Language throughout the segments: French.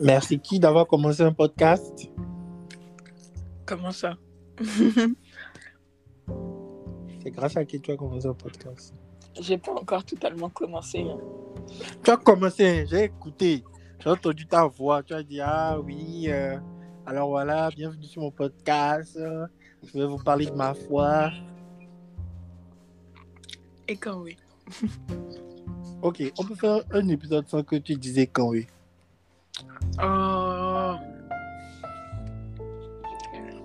Merci qui d'avoir commencé un podcast Comment ça? C'est grâce à qui tu as commencé un podcast J'ai pas encore totalement commencé. hein. Tu as commencé, j'ai écouté. J'ai entendu ta voix. Tu as dit Ah oui, euh, alors voilà, bienvenue sur mon podcast. Je vais vous parler de ma foi. Et quand oui Ok, on peut faire un épisode sans que tu disais quand oui. Oh.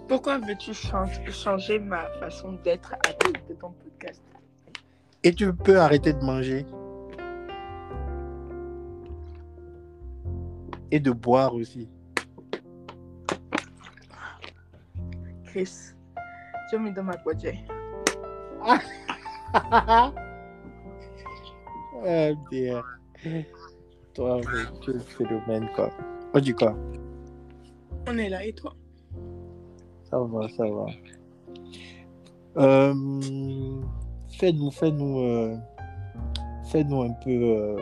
Pourquoi veux-tu chan- changer ma façon d'être à cause de ton podcast Et tu peux arrêter de manger. Et de boire aussi. Chris, tu me donnes ma budget. Ah, dear. Toi, tu es le phénomène, quoi. On dit quoi? On est là et toi? Ça va, ça va. Euh, fais-nous, fais-nous, euh, fais-nous un peu euh,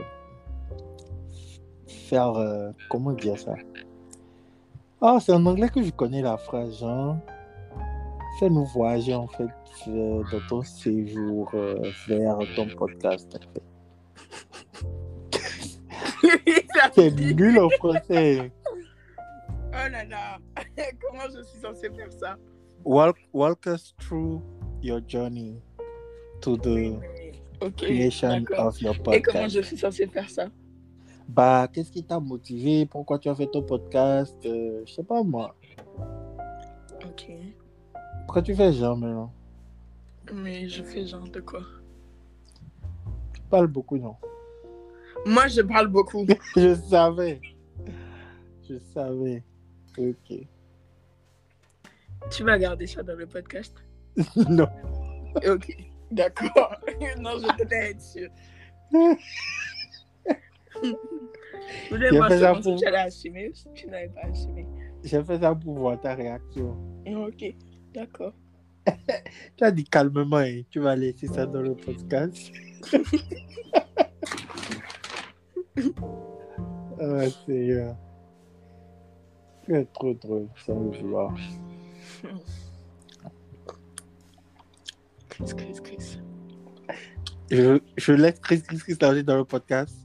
faire, euh, comment dire ça? Ah, c'est en anglais que je connais la phrase, genre. Fais-nous voyager, en fait, dans ton séjour vers ton podcast, en fait. C'est nul en français. Oh là là. Comment je suis censée faire ça? Walk, walk us through your journey to the creation of your Et comment podcast. je suis censée faire ça? Bah, qu'est-ce qui t'a motivé? Pourquoi tu as fait ton podcast? Euh, Je sais pas moi. Ok. Pourquoi tu fais genre maintenant? Mais je fais genre de quoi? Tu parles beaucoup, non? Moi, je parle beaucoup. Je savais. Je savais. Ok. tu vas garder ça dans le podcast? Non. Ok, d'accord. non, je tenais être sûre. Je voulais voir si pour- tu allais assumer ou si tu n'avais pas assumé. J'ai fait ça pour voir ta réaction. Ok, d'accord. Tu as dit calmement, hein, tu vas laisser ça dans le podcast. Ah, c'est. Tu es trop drôle, sans le vouloir. Chris, Chris, Chris. Je, je laisse Chris Chris Chris dans le podcast.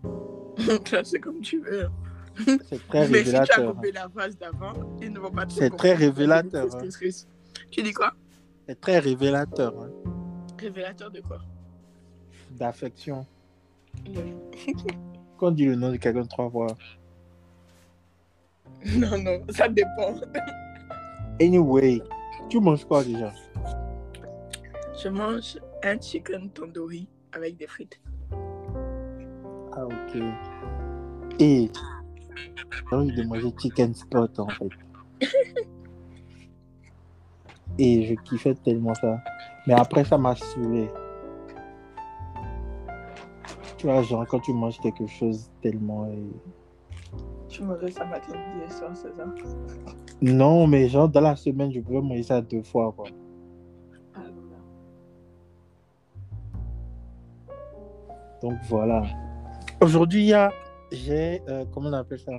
C'est comme tu veux. C'est très Mais si tu as révélateur. coupé la phrase d'avant, ils ne vont pas te C'est très révélateur, Chris, hein. Chris, Chris. Tu dis quoi? C'est très révélateur hein, Révélateur de quoi? D'affection. Quand on dit le nom de quelqu'un trois fois. non, non, ça dépend. Anyway, tu manges quoi déjà? Je mange un chicken tandoori avec des frites. Ah, ok. Et j'ai envie de manger chicken spot en fait. Et je kiffais tellement ça. Mais après, ça m'a saoulé. Tu vois, genre, quand tu manges quelque chose tellement. euh, Tu manges ça matin, midi et soir, c'est ça? Non, mais genre, dans la semaine, je pouvais manger ça deux fois, quoi. Ah, non. Donc voilà. Aujourd'hui, il y a, j'ai, euh, comment on appelle ça?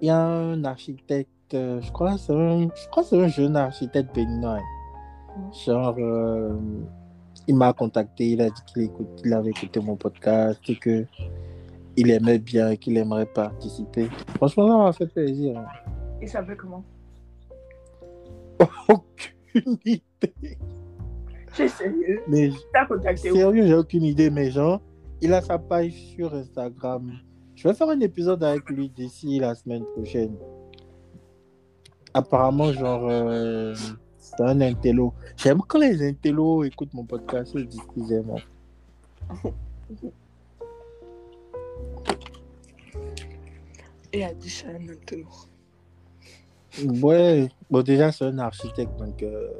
Il y a un architecte, euh, je crois, que c'est un, je crois que un jeune architecte béninois. Mm. Genre, euh, il m'a contacté, il a dit qu'il avait écouté mon podcast et que il aimait bien et qu'il aimerait participer. Franchement, ça m'a fait plaisir. hein. Il s'appelle comment? Aucune idée. Es sérieux? Mais T'as contacté Sérieux, j'ai aucune idée, mais genre, il a sa page sur Instagram. Je vais faire un épisode avec lui d'ici la semaine prochaine. Apparemment, genre, euh, c'est un intello. J'aime quand les intellos écoutent mon podcast, je dis qu'ils aiment. Et a dit ça un intello. Ouais, bon, déjà, c'est un architecte, donc euh,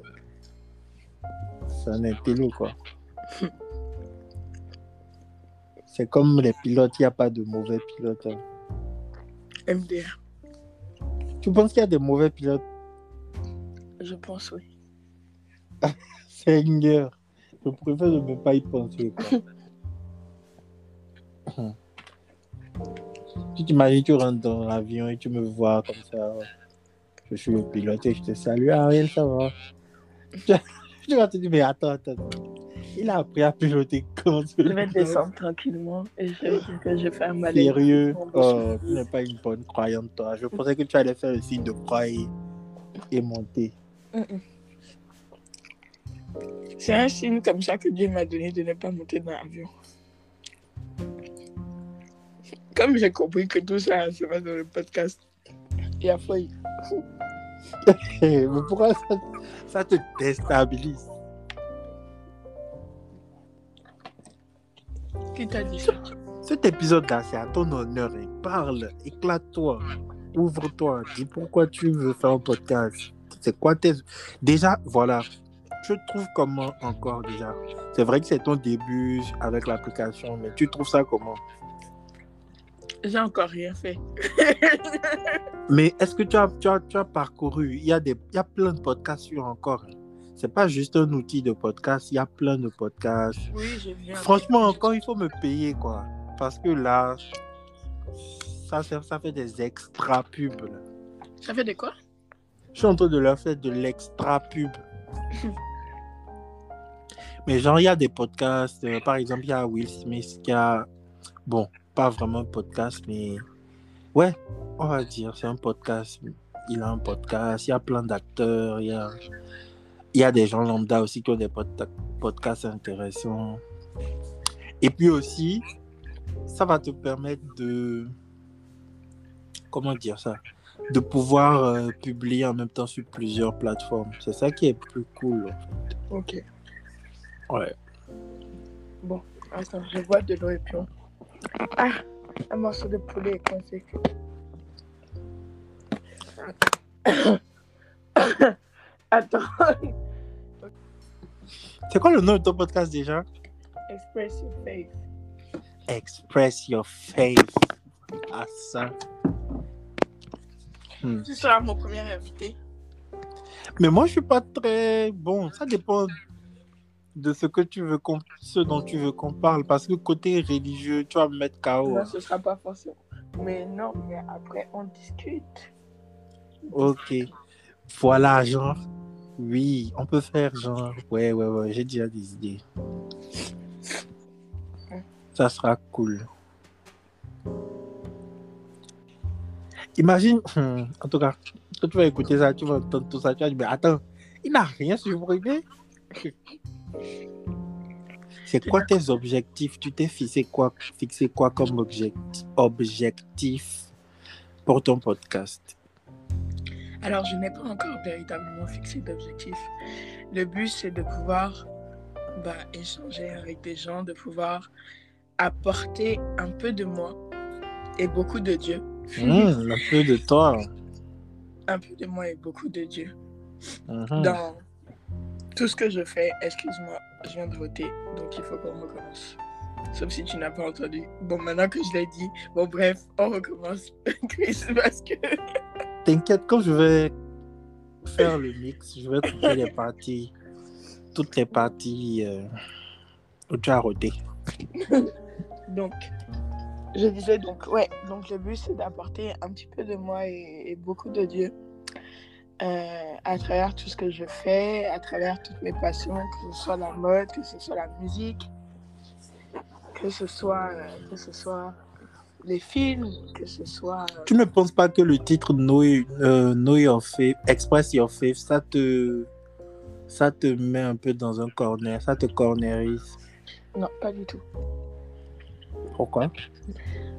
c'est un intello, quoi. C'est comme les pilotes, il n'y a pas de mauvais pilotes. hein. MDR, Tu penses qu'il y a des mauvais pilotes? Je pense oui. Seigneur, je préfère ne pas y penser. Tu t'imagines, tu rentres dans l'avion et tu me vois comme ça. Je suis le pilote et je te salue. Ariel, ça va? Tu vas te dire, mais attends, attends. Il a appris à piloter comment Je vais descendre tranquillement et je vais dire que je fais un mal. Sérieux? Oh, Tu n'es pas une bonne croyante, toi. Je pensais que tu allais faire le signe de croix et, monter. C'est un signe comme ça que Dieu m'a donné de ne pas monter dans l'avion. Comme j'ai compris que tout ça se passe dans le podcast, il a failli. Mais pourquoi ça, te déstabilise? Qui t'a dit ça? Cet épisode-là, c'est à ton honneur. Parle, éclate-toi, ouvre-toi, dis pourquoi tu veux faire un podcast. C'est quoi tes... Déjà, voilà, je trouve comment encore déjà? C'est vrai que c'est ton début avec l'application, mais tu trouves ça comment? J'ai encore rien fait. mais est-ce que tu as, tu, as, tu as, parcouru? Il y, a des, il y a plein de podcasts sur encore. C'est pas juste un outil de podcast, il y a plein de podcasts. Oui. Franchement, encore, il faut me payer, quoi. Parce que là, ça, ça fait des extra pubs. Ça fait des quoi? Je suis en train de leur faire de l'extra pub. Mais genre, il y a des podcasts. Euh, par exemple, il y a Will Smith qui a. Bon, pas vraiment un podcast, mais. Ouais, on va dire, c'est un podcast. Il a un podcast. Il y a plein d'acteurs. Il y a, il y a des gens lambda aussi qui ont des podcasts intéressants. Et puis aussi, ça va te permettre de. Comment dire ça? De pouvoir euh, publier en même temps sur plusieurs plateformes. C'est ça qui est plus cool. En fait. Ok. Ouais. Bon, attends, je vois de l'eau et puis Ah, un morceau de poulet est coincé. attends. C'est quoi le nom de ton podcast déjà? Express Your Faith. Express Your Faith. Ah, ça. Hmm. Tu seras mon premier invité. Mais moi, je suis pas très bon. Ça dépend de ce que tu veux ce dont tu veux qu'on parle parce que côté religieux tu vas me mettre KO. Non, ce sera pas forcément. Mais non, mais après on discute. Ok. Voilà, genre. Oui, on peut faire genre. Ouais, ouais, ouais, j'ai déjà des idées. Ça sera cool. Imagine, hmm, en tout cas, quand tu vas écouter ça, tu vas entendre tout ça, tu vas dire, mais attends, il n'a rien supprimé. C'est quoi tes objectifs? Tu t'es fixé quoi, fixé quoi comme objectif, pour ton podcast? Alors, je n'ai pas encore véritablement fixé d'objectif. Le but, c'est de pouvoir bah, échanger avec des gens, de pouvoir apporter un peu de moi et beaucoup de Dieu. Mmh, un peu de toi. Un peu de moi et beaucoup de Dieu. Mmh. Dans tout ce que je fais, excuse-moi, je viens de voter, donc il faut qu'on recommence. Sauf si tu n'as pas entendu. Bon, maintenant que je l'ai dit, bon, bref, on recommence, Chris, parce que. T'inquiète, quand je vais faire le mix, je vais couper les parties, toutes les parties euh, où tu as voté. donc, je disais donc, ouais, donc le but c'est d'apporter un petit peu de moi et beaucoup de Dieu euh, à travers tout ce que je fais, à travers toutes mes passions, que ce soit la mode, que ce soit la musique, que ce soit, euh, que ce soit les films, que ce soit... Euh, tu ne penses pas que le titre Know, Your Faith, Express Your Faith, ça te, ça te met un peu dans un corner, ça te cornerise? Non, pas du tout. Pourquoi?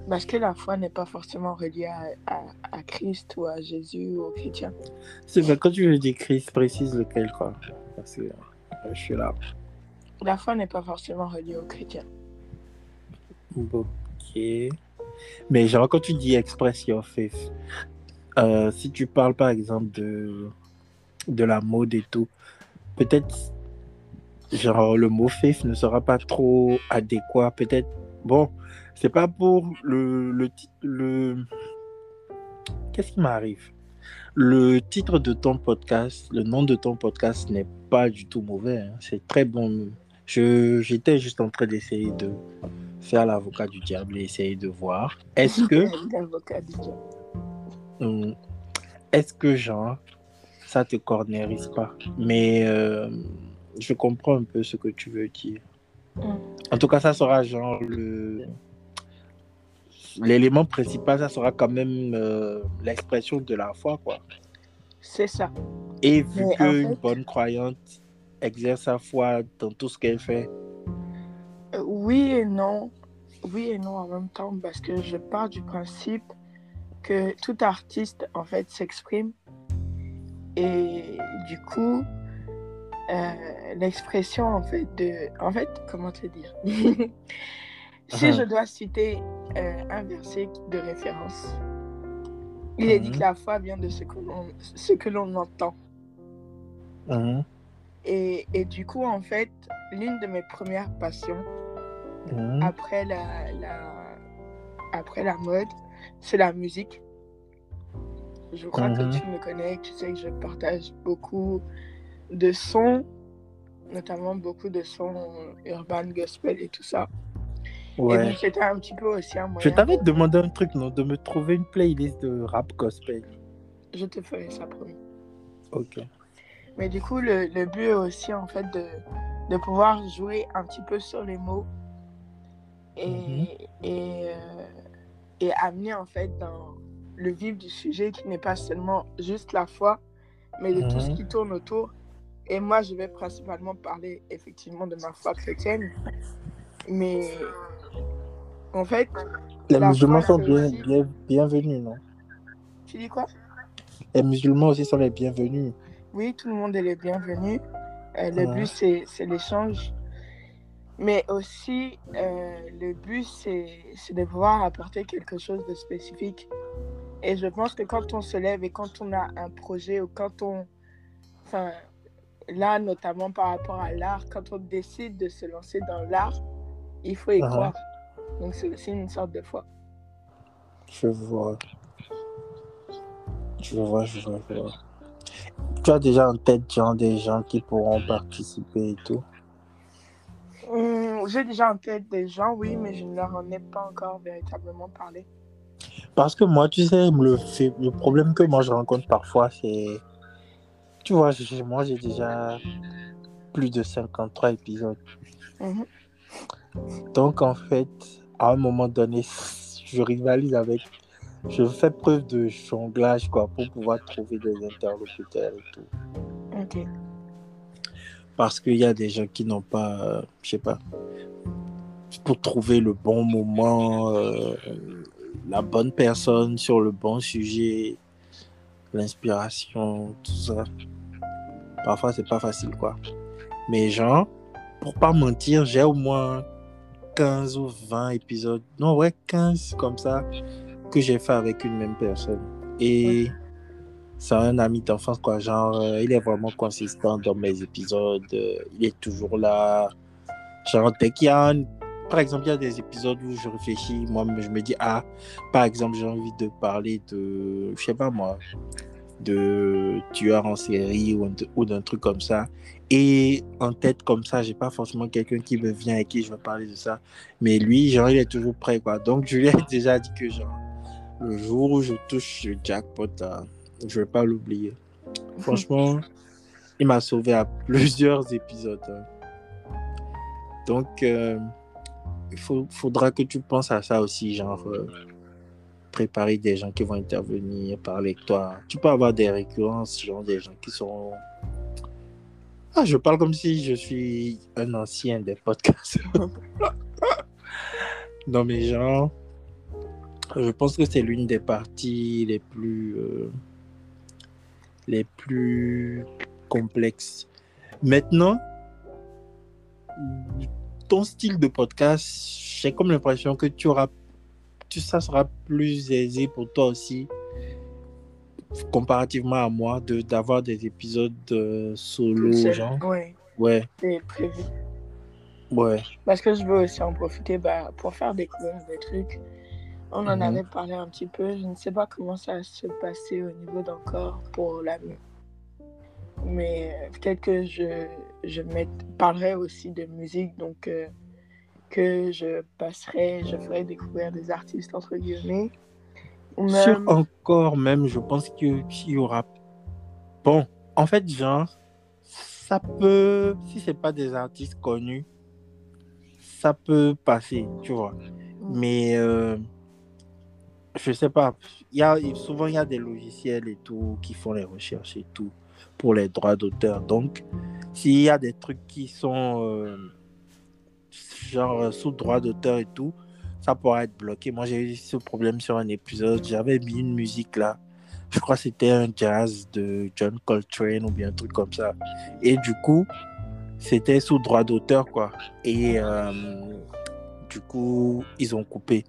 Parce que la foi n'est pas forcément reliée à, à, Christ ou à Jésus ou aux chrétiens. C'est vrai, quand tu veux dire Christ, précise lequel, quoi. Parce que euh, je suis là. La foi n'est pas forcément reliée aux chrétiens. Ok. Mais genre, quand tu dis express your faith, euh, si tu parles par exemple de, de la mode et tout, peut-être, genre, le mot faith ne sera pas trop adéquat. Peut-être, bon, c'est pas pour le, le, le... Qu'est-ce qui m'arrive? Le titre de ton podcast, le nom de ton podcast n'est pas du tout mauvais. Hein. C'est très bon. Je, j'étais juste en train d'essayer de faire l'avocat du diable et essayer de voir. Est-ce que. L'avocat du diable. Hum, Est-ce que, genre, ça te cornérise pas? Mais euh, je comprends un peu ce que tu veux dire. Mm. En tout cas, ça sera genre le. L'élément principal, ça sera quand même euh, l'expression de la foi, quoi. C'est ça. Et vu en qu'une fait- bonne croyante exerce sa foi dans tout ce qu'elle fait, Euh, Oui et non. Oui et non en même temps parce que je pars du principe que tout artiste en fait s'exprime et du coup euh, l'expression en fait de en fait comment te dire? si je dois citer euh, un verset de référence il est dit que la foi vient de ce que l'on entend. Mhm, et, et du coup en fait l'une de mes premières passions après la, la- après la mode, c'est la musique. Je crois que tu me connais, tu sais que je partage beaucoup de sons, notamment beaucoup de sons urban, gospel et tout ça. Et ouais. donc c'était un petit peu aussi un moyen. Je t'avais pour- demandé un truc, non De me trouver une playlist de rap gospel. Je te ferai ça, promis. Ok. Mais du coup, le, le but est aussi en fait de, de pouvoir jouer un petit peu sur les mots et, Mhm. et, euh, et amener en fait dans le vif du sujet qui n'est pas seulement juste la foi, mais de tout ce Mhm. qui tourne autour. Et moi, je vais principalement parler effectivement de ma foi chrétienne. Mais en fait, Les musulmans sont bien, bienvenus, non? Tu dis quoi? Les musulmans aussi sont les bienvenus. Oui, tout le monde est le bienvenu. Euh, le Ouais. but, c'est l'échange. Mais aussi, euh, le but, c'est de pouvoir apporter quelque chose de spécifique. Et je pense que quand on se lève et quand on a un projet ou quand on... Enfin, là, notamment par rapport à l'art, quand on décide de se lancer dans l'art, il faut y Mhm. croire. Donc, c'est une sorte de foi. Je vois. Je vois, je vois, je vois. Tu as déjà en tête genre, des gens qui pourront participer et tout? Hum, J'ai déjà en tête des gens, oui, mais je ne leur en ai pas encore véritablement parlé. Parce que moi, tu sais, le, le problème que moi je rencontre parfois, c'est. Tu vois, moi, j'ai déjà plus de 53 épisodes. Mhm. Donc, en fait, à un moment donné, je rivalise avec. Je fais preuve de jonglage, quoi, pour pouvoir trouver des interlocuteurs et tout. Ok. Parce qu'il y a des gens qui n'ont pas, euh, je sais pas, pour trouver le bon moment, euh, la bonne personne sur le bon sujet, l'inspiration, tout ça. Parfois, c'est pas facile, quoi. Mais genre, pour pas mentir, j'ai au moins 15 ou 20 épisodes, non, ouais, 15 comme ça, que j'ai fait avec une même personne. Et c'est un ami d'enfance, quoi. Genre, euh, il est vraiment consistant dans mes épisodes. euh, il est toujours là. Genre, dès qu'il a Par exemple, il y a des épisodes où je réfléchis, moi, je me dis, ah, par exemple, j'ai envie de parler de, je sais pas moi, de tueur en série ou, ou d'un truc comme ça. Et en tête comme ça, j'ai pas forcément quelqu'un qui me vient et qui je vais parler de ça. Mais lui, genre, il est toujours prêt, quoi. Donc, je lui ai déjà dit que, genre, le jour où je touche le jackpot, là, je vais pas l'oublier. Franchement, il m'a sauvé à plusieurs épisodes. hein. Donc, euh, il faut, faudra que tu penses à ça aussi, genre euh, préparer des gens qui vont intervenir, parler avec toi. Tu peux avoir des récurrences, genre des gens qui sont. Ah, je parle comme si je suis un ancien des podcasts. non, mais genre, je pense que c'est l'une des parties les plus. euh, les plus complexes. Maintenant, ton style de podcast, j'ai comme l'impression que tu auras, ça sera plus aisé pour toi aussi, comparativement à moi, de d'avoir des épisodes euh, solo, genre. Ouais, Ouais, c'est prévu. ouais. Parce que je veux aussi en profiter bah, pour faire découvrir des trucs. On en Mhm. avait parlé un petit peu. Je ne sais pas comment ça va se passer au niveau d'encore pour la Mais euh, peut-être que je, je parlerai aussi de musique. Donc, euh, que je passerai, je ferai découvrir des artistes, entre guillemets. Sur encore même, je pense qu'il y aura... Bon, en fait, genre, ça peut, si c'est pas des artistes connus, ça peut passer, tu vois. Mm. Mais euh, je sais pas, y a, souvent il y a des logiciels et tout qui font les recherches et tout pour les droits d'auteur. Donc, s'il y a des trucs qui sont euh, genre sous droit d'auteur et tout, ça être bloqué. Moi, j'ai eu ce problème sur un épisode. J'avais mis une musique là. Je crois que c'était un jazz de John Coltrane ou bien un truc comme ça. Et du coup, c'était sous droit d'auteur, quoi. Et euh, du coup, ils ont coupé.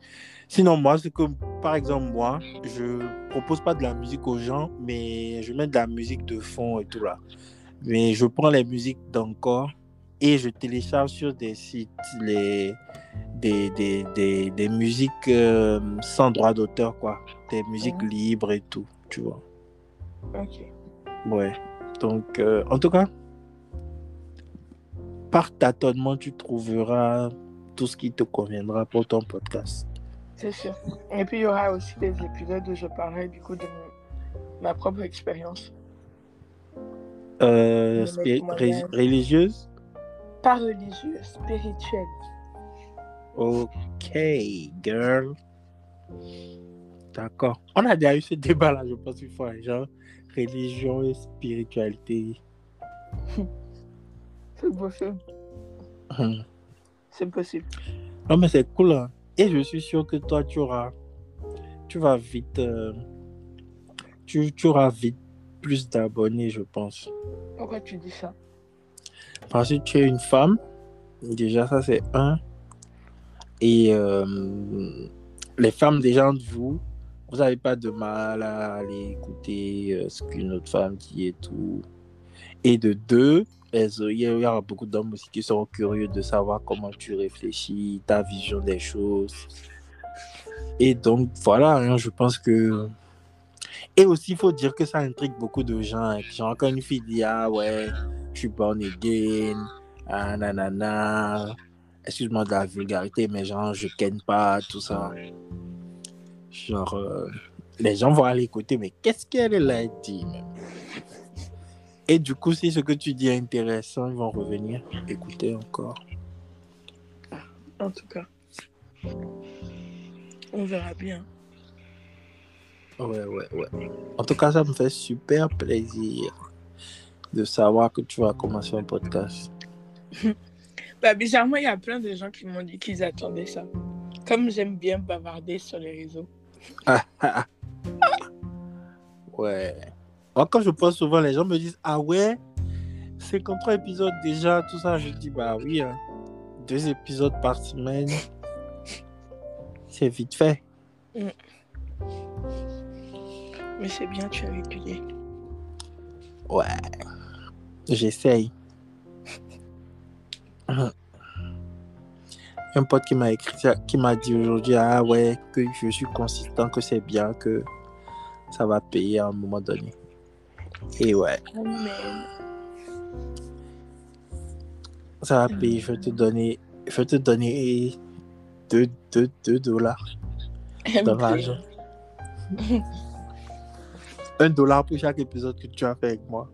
Sinon, moi, c'est que, par exemple, moi, je propose pas de la musique aux gens, mais je mets de la musique de fond et tout là. Mais je prends les musiques d'encore et je télécharge sur des sites les, des, des, des, des musiques euh, sans droit d'auteur, quoi. Des musiques libres et tout, tu vois. Ok. Ouais. Donc, euh, en tout cas, par tâtonnement, tu trouveras tout ce qui te conviendra pour ton podcast. C'est sûr. Et puis, il y aura aussi des épisodes où je parlerai du coup de ma propre expérience. Euh, religieuse? Pas religieuse, spirituelle. Ok, girl. D'accord. On a déjà eu ce débat-là, je pense, une fois. Genre, religion et spiritualité. C'est possible. Hum. C'est possible. Non, mais c'est cool. Hein. Et je suis sûr que toi, tu auras. Tu vas vite. Euh, tu, tu auras vite plus d'abonnés, je pense. Pourquoi tu dis ça? Parce que tu es une femme. Déjà, ça, c'est un. Et euh, les femmes, déjà, de vous, vous n'avez pas de mal à aller écouter euh, ce qu'une autre femme dit et tout. Et de deux, il y aura beaucoup d'hommes aussi qui seront curieux de savoir comment tu réfléchis, ta vision des choses. Et donc, voilà, hein, je pense que. Et aussi, il faut dire que ça intrigue beaucoup de gens. Hein, genre, quand une fille dit Ah ouais, je suis born again, ah nanana, excuse-moi de la vulgarité, mais genre, je ken pas, tout ça. Genre, euh, les gens vont aller écouter, mais qu'est-ce qu'elle a dit Et du coup, si ce que tu dis est intéressant, ils vont revenir écouter encore. En tout cas, on verra bien. Ouais, ouais, ouais. En tout cas, ça me fait super plaisir de savoir que tu vas commencer un podcast. Bah, bizarrement, il y a plein de gens qui m'ont dit qu'ils attendaient ça. Comme j'aime bien bavarder sur les réseaux. ouais. Moi, quand je pense souvent, les gens me disent Ah ouais, 53 épisodes déjà, tout ça. Je dis Bah oui, hein. deux épisodes par semaine. C'est vite fait. Mm. Mais c'est bien, tu as régulier. Ouais. J'essaye. Un pote qui m'a écrit, qui m'a dit aujourd'hui, ah ouais, que je suis consistant, que c'est bien, que ça va payer à un moment donné. Et ouais. Ça va payer, je vais te donner, je vais te donner 2 dollars dans l'argent. Un dollar pour chaque épisode que tu as fait avec moi.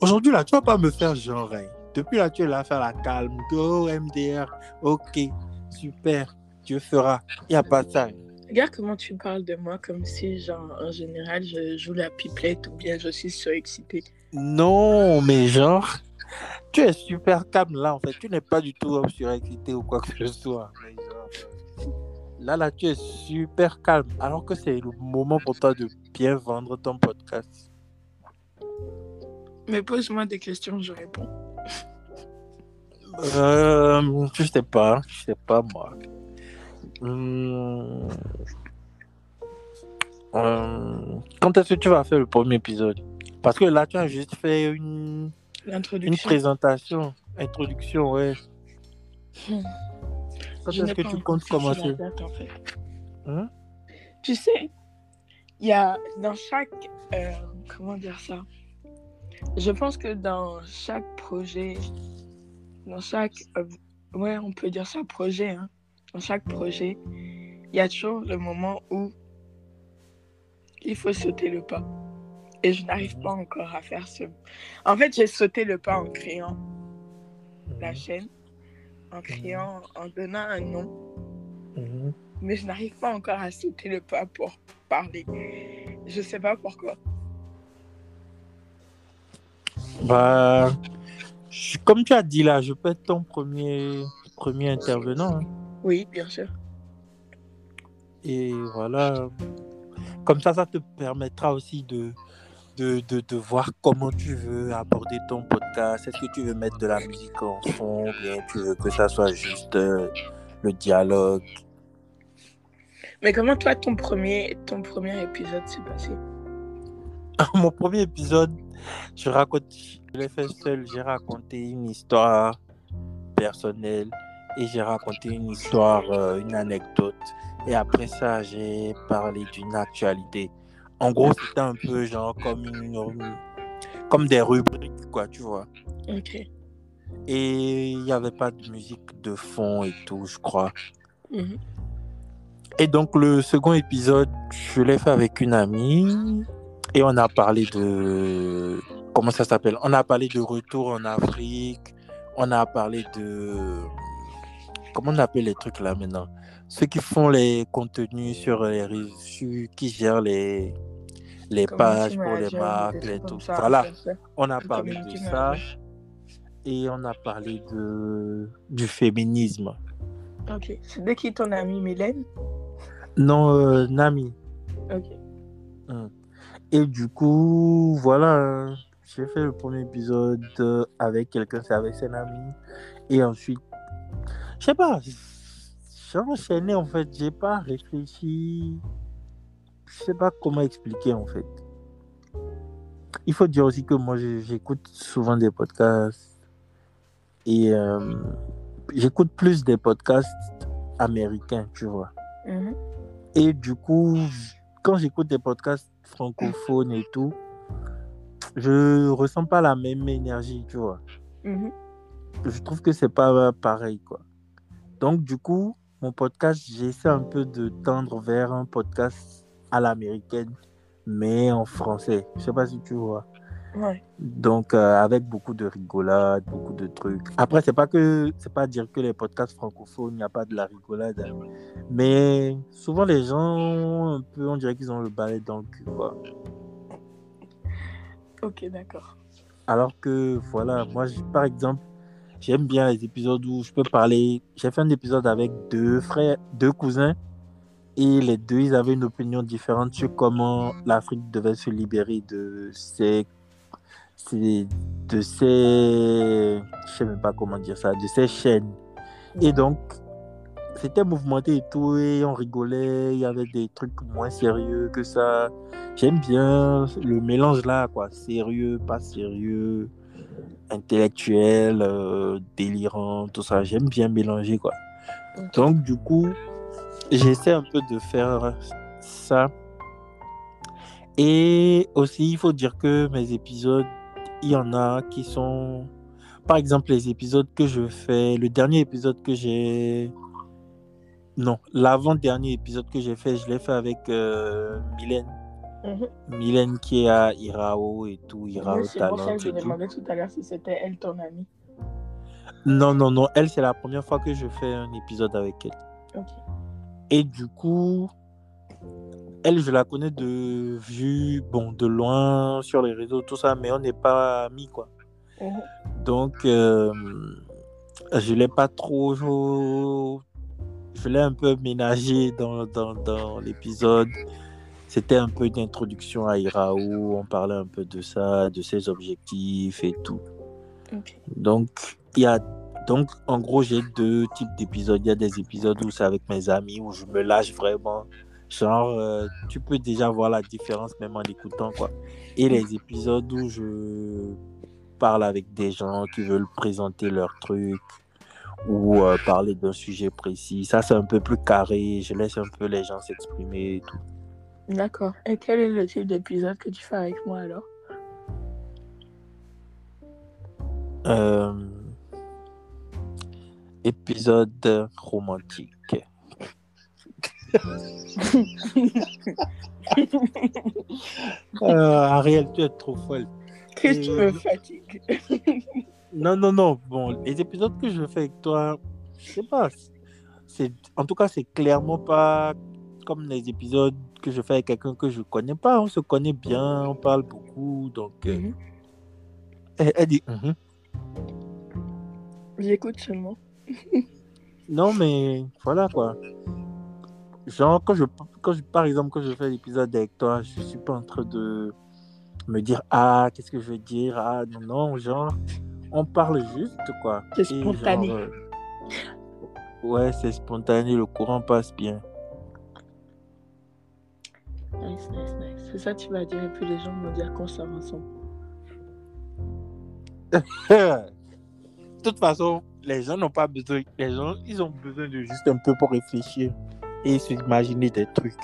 Aujourd'hui, là, tu vas pas me faire genre. Hein. Depuis là, tu es là à faire la calme. Go, MDR. Ok, super. Dieu fera. Il n'y a pas ça. Regarde comment tu parles de moi comme si, genre, en général, je joue la pipelette ou bien je suis surexcité. Non, mais genre, tu es super calme là, en fait. Tu n'es pas du tout surexcité ou quoi que ce soit. Là, là, tu es super calme. Alors que c'est le moment pour toi de bien vendre ton podcast. Mais pose-moi des questions, je réponds. Euh, je sais pas, je sais pas moi. Hum, hum, quand est-ce que tu vas faire le premier épisode? Parce que là, tu as juste fait une, une présentation, introduction, ouais. Hmm. Quand est-ce que tu comptes commencer en fait. Hein? Tu sais, il y a dans chaque. Euh, comment dire ça? Je pense que dans chaque projet, dans chaque, euh, ouais, on peut dire ça projet, hein. dans chaque projet, il y a toujours le moment où il faut sauter le pas. Et je n'arrive pas encore à faire ce. En fait, j'ai sauté le pas en créant la chaîne, en créant, en donnant un nom. Mhm. Mais je n'arrive pas encore à sauter le pas pour parler. Je sais pas pourquoi. Bah, je- comme tu as dit là, je peux être ton premier, premier intervenant. hein. Oui, bien sûr. Et voilà. Comme ça, ça te permettra aussi de, de, de, de voir comment tu veux aborder ton podcast. Est-ce que tu veux mettre de la musique en fond ou bien tu veux que ça soit juste euh, le dialogue? Mais comment toi, ton premier, ton premier épisode s'est passé? Mon premier épisode, je raconte, je l'ai fait seul. J'ai raconté une histoire personnelle et j'ai raconté une histoire, euh, une anecdote. Et après ça, j'ai parlé d'une actualité. En gros, c'était un peu genre comme une, comme des rubriques, quoi, tu vois. Ok. Et il n'y avait pas de musique de fond et tout, je crois. Mhm. Et donc, le second épisode, je l'ai fait avec une amie et on a parlé de. Comment ça s'appelle? On a parlé de retour en Afrique. On a parlé de. Comment on appelle les trucs là maintenant? Ceux qui font les contenus sur les réseaux, qui gèrent les, les pages pour les marques et tout. ça, Voilà, on a parlé de ça et on a parlé de, du féminisme. Ok. C'est de qui ton amie Mylène? Non, euh, Nami. Ok. Et du coup, voilà, j'ai fait le premier épisode euh, avec quelqu'un, c'est avec ses amis. Et ensuite, je sais pas, j'ai enchaîné en fait, j'ai pas réfléchi. Je sais pas comment expliquer en fait. Il faut dire aussi que moi, j'écoute souvent des podcasts. Et euh, j'écoute plus des podcasts américains, tu vois. Mhm. Et du coup, quand j'écoute des podcasts francophones et tout, je ressens pas la même énergie, tu vois. Mhm. Je trouve que c'est pas pareil, quoi. Donc, du coup, mon podcast, j'essaie un peu de tendre vers un podcast à l'américaine, mais en français. Je sais pas si tu vois. Ouais. Donc, euh, avec beaucoup de rigolade, beaucoup de trucs. Après, c'est pas que c'est pas dire que les podcasts francophones, il n'y a pas de la rigolade. hein. Mais souvent, les gens, un peu, on dirait qu'ils ont le balai dans le cul, quoi. Ok, d'accord. Alors que, voilà, moi, par exemple, j'aime bien les épisodes où je peux parler. J'ai fait un épisode avec deux frères, deux cousins, et les deux, ils avaient une opinion différente sur comment l'Afrique devait se libérer de ces. ces- de ces. Je sais même pas comment dire ça, de ces chaînes. Et donc, c'était mouvementé et tout, et on rigolait, il y avait des trucs moins sérieux que ça. J'aime bien le mélange là, quoi. Sérieux, pas sérieux, intellectuel, euh, délirant, tout ça. J'aime bien mélanger, quoi. Donc, du coup, j'essaie un peu de faire ça. Et aussi, il faut dire que mes épisodes, il y en a qui sont. Par exemple, les épisodes que je fais, le dernier épisode que j'ai. Non, l'avant-dernier épisode que j'ai fait, je l'ai fait avec euh, Mylène. Mhm. Mylène qui est à Irao et tout, Irao Oui, C'est pour ça Talent que je demandais tout à l'heure si c'était elle ton amie. Non, non, non, elle, c'est la première fois que je fais un épisode avec elle. Ok. Et du coup, elle, je la connais de vue, bon, de loin, sur les réseaux, tout ça, mais on n'est pas amis, quoi. Mhm. Donc, euh, je l'ai pas trop. Je l'ai un peu ménagé dans, dans, dans l'épisode. C'était un peu d'introduction à Iraou. On parlait un peu de ça, de ses objectifs et tout. Donc, il y a. Donc, en gros, j'ai deux types d'épisodes. Il y a des épisodes où c'est avec mes amis, où je me lâche vraiment. Genre, euh, tu peux déjà voir la différence même en écoutant, quoi. Et les épisodes où je parle avec des gens qui veulent présenter leur truc ou euh, parler d'un sujet précis. Ça, c'est un peu plus carré. Je laisse un peu les gens s'exprimer et tout. D'accord. Et quel est le type d'épisode que tu fais avec moi alors? Euh, épisode romantique. Euh, Ariel, tu es trop folle. Que tu me fatigues. Non, non, non. Bon, les épisodes que je fais avec toi, je sais pas. C'est, en tout cas, c'est clairement pas comme les épisodes que je fais avec quelqu'un que je connais pas. On se connaît bien, on parle beaucoup. Donc, euh, elle, elle dit Mhm. J'écoute seulement. Non, mais voilà quoi. Genre, quand je, quand je, par exemple, quand je fais l'épisode avec toi, je suis pas en train de me dire Ah, qu'est-ce que je vais dire? Ah, non, non, genre, on parle juste quoi. C'est spontané. genre, euh, ouais, c'est spontané, le courant passe bien. Nice, nice, nice. C'est ça tu vas dire et puis les gens vont dire qu'on sort ensemble. De toute façon, les gens n'ont pas besoin. Les gens, ils ont besoin de juste un peu pour réfléchir et s'imaginer des trucs.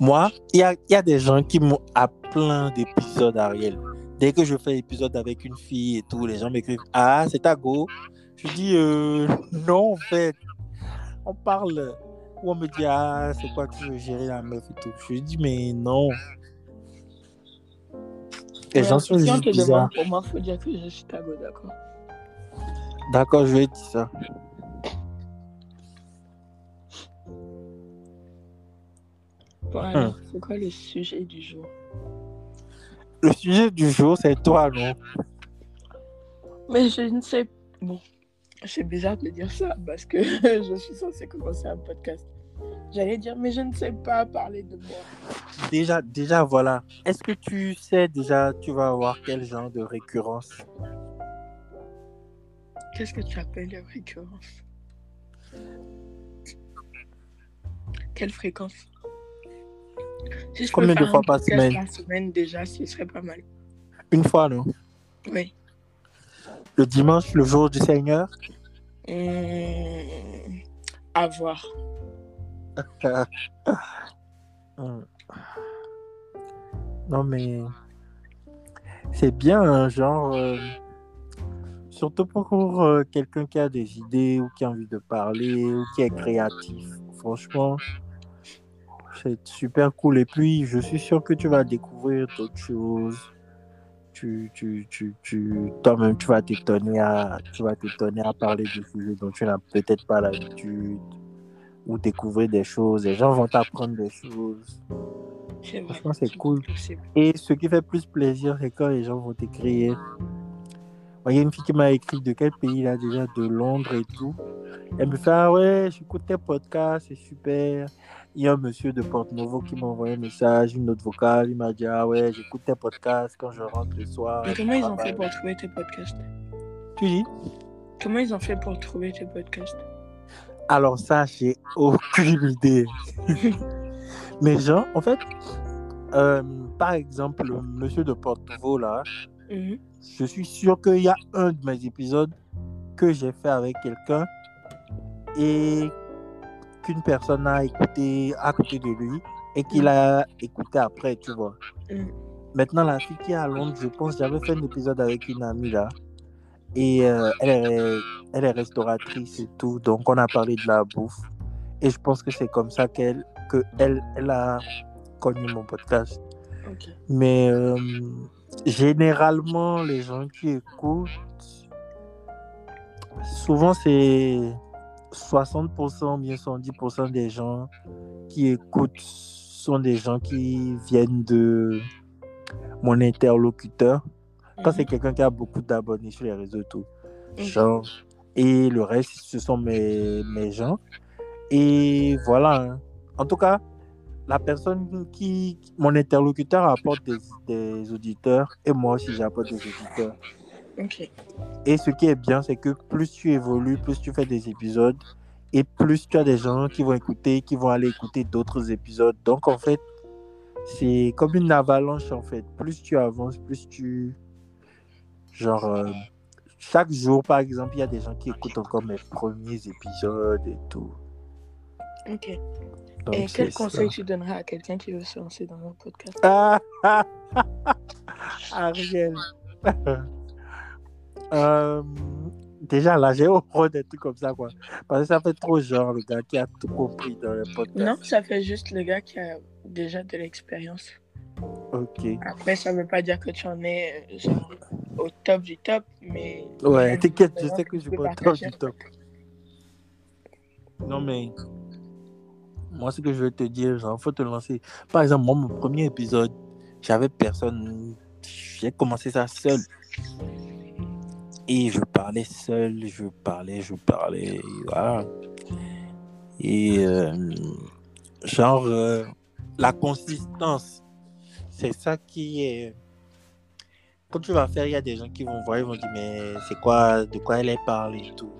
Moi, il y a, des gens qui m'ont à plein d'épisodes, Ariel. Dès que je fais l'épisode avec une fille et tout, les gens m'écrivent Ah, c'est ta go? Je dis euh, Non, en fait. On parle. Ou on me dit Ah, c'est quoi, tu veux gérer la meuf et tout. Je dis Mais non. Les gens sont si on juste te bizarres. demande, pour moi, faut dire que je suis d'accord. D'accord, je vais dire ça. Bon, alors, c'est quoi le sujet du jour? Le sujet du jour, c'est toi, non Mais je ne sais. Bon, c'est bizarre de dire ça parce que je suis censée commencer un podcast. J'allais dire, mais je ne sais pas parler de moi. Déjà, déjà, voilà. Est-ce que tu sais déjà, tu vas avoir quel genre de récurrence? Qu'est-ce que tu appelles récurrence Quelle fréquence? Si je peux Combien de fois par semaine? par semaine déjà, ce serait pas mal. Une fois, non? Oui. Le dimanche, le jour du Seigneur? Hum, à voir. Non, mais c'est bien, hein, genre, euh, surtout pour euh, quelqu'un qui a des idées ou qui a envie de parler ou qui est créatif. Franchement, c'est super cool. Et puis, je suis sûr que tu vas découvrir d'autres choses. Tu, tu, tu, tu, toi-même, tu vas t'étonner à, tu vas t'étonner à parler de sujets dont tu n'as peut-être pas l'habitude ou découvrir des choses. Les gens vont t'apprendre des choses. Franchement, c'est cool. Et ce qui fait plus plaisir, c'est quand les gens vont t'écrire. Il y a une fille qui m'a écrit de quel pays là déjà, de Londres et tout. Elle me fait Ah ouais, j'écoute tes podcasts, c'est super. Il y a un monsieur de Porte Novo qui m'a envoyé un message, une note vocale. Il m'a dit Ah ouais, j'écoute tes podcasts quand je rentre le soir. Mais comment ils ont fait pour trouver tes podcasts? Tu dis? Comment ils ont fait pour trouver tes podcasts? Alors ça, j'ai aucune idée. Mais genre, en fait, euh, par exemple, le monsieur de Porte Novo là, Mhm. je suis sûr qu'il y a un de mes épisodes que j'ai fait avec quelqu'un et qu'une personne a écouté à côté de lui et qu'il a écouté après, tu vois. Mm. Maintenant, la fille qui est à Londres, je pense, j'avais fait un épisode avec une amie là. Et euh, elle, est, elle est restauratrice et tout, donc on a parlé de la bouffe. Et je pense que c'est comme ça qu'elle que elle, elle a connu mon podcast. Mais euh, généralement, les gens qui écoutent, souvent c'est 60%, bien 70% des gens qui écoutent sont des gens qui viennent de mon interlocuteur. Quand c'est quelqu'un qui a beaucoup d'abonnés sur les réseaux et tout. Genre, et le reste, ce sont mes, mes gens. Et voilà. hein. En tout cas, la personne qui. Mon interlocuteur apporte des, des auditeurs et moi aussi j'apporte des auditeurs. Ok. Et ce qui est bien, c'est que plus tu évolues, plus tu fais des épisodes et plus tu as des gens qui vont écouter, qui vont aller écouter d'autres épisodes. Donc en fait, c'est comme une avalanche en fait. Plus tu avances, plus tu. Genre, euh, chaque jour par exemple, il y a des gens qui écoutent encore mes premiers épisodes et tout. Ok. Donc, Et quel ça. conseil tu donnerais à quelqu'un qui veut se lancer dans un podcast? Ah, ah, Ariel. Euh, déjà, là, j'ai horreur des trucs comme ça, quoi. Parce que ça fait trop genre le gars qui a tout compris dans le podcast. Non, ça fait juste le gars qui a déjà de l'expérience. Ok. Après, ça veut pas dire que tu en es euh, genre, au top du top, mais. Ouais, t'inquiète, je sais que je suis pas au top du top. Non, mais moi, ce que je veux te dire, genre, faut te lancer. Par exemple, moi, mon premier épisode, j'avais personne. J'ai commencé ça seul. Et je parlais seul, je parlais, je parlais, et voilà. Et euh, genre, euh, la consistance, c'est ça qui est. Quand tu vas faire, il y a des gens qui vont voir, ils vont dire, mais c'est quoi, de quoi elle est parle et tout.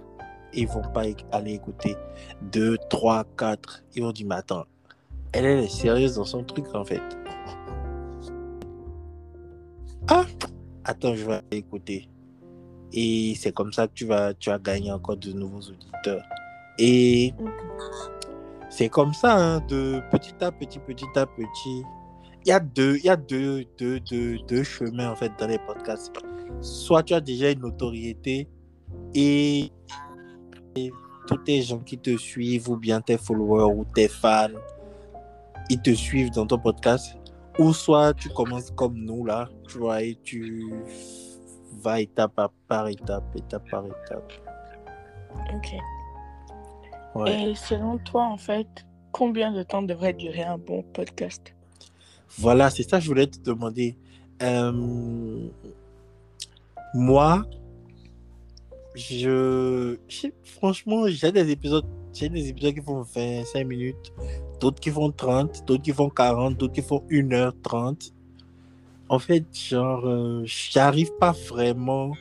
Ils vont pas aller écouter. Deux, trois, quatre. Ils vont dire, mais attends, elle elle est sérieuse dans son truc en fait. Ah, attends, je vais aller écouter. Et c'est comme ça que tu vas, tu vas gagner encore de nouveaux auditeurs. Et c'est comme ça, hein, de petit à petit, petit à petit. Il y a deux, il y a deux, deux, deux, deux chemins en fait dans les podcasts. Soit tu as déjà une notoriété et, et tous tes gens qui te suivent ou bien tes followers ou tes fans, ils te suivent dans ton podcast. Ou soit tu commences comme nous là, tu vois, et tu vas étape par étape, étape par étape. Ok. Ouais. Et selon toi, en fait, combien de temps devrait durer un bon podcast? Voilà, c'est ça que je voulais te demander. Euh, moi, je, franchement, j'ai des épisodes, j'ai des épisodes qui font 25 minutes, d'autres qui font 30, d'autres qui font 40, d'autres qui font 1h30. En fait, genre, euh, j'arrive pas vraiment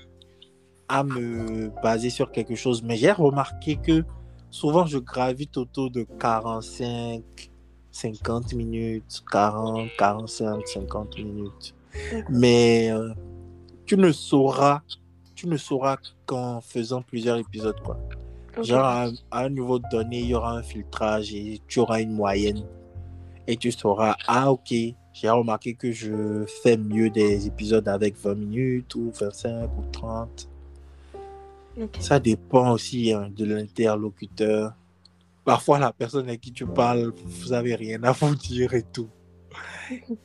à me baser sur quelque chose, mais j'ai remarqué que souvent je gravite autour de 45, 50 minutes, 40, 45, 50 minutes. Mais euh, tu ne sauras, tu ne sauras qu'en faisant plusieurs épisodes, quoi. Genre, à, un- à un niveau donné, il y aura un filtrage et tu auras une moyenne. Et tu sauras, ah ok, j'ai remarqué que je fais mieux des épisodes avec 20 minutes ou 25 ou 30. Ok. Ça dépend aussi hein, de l'interlocuteur. Parfois, la personne à qui tu parles, vous n'avez rien à vous dire et tout.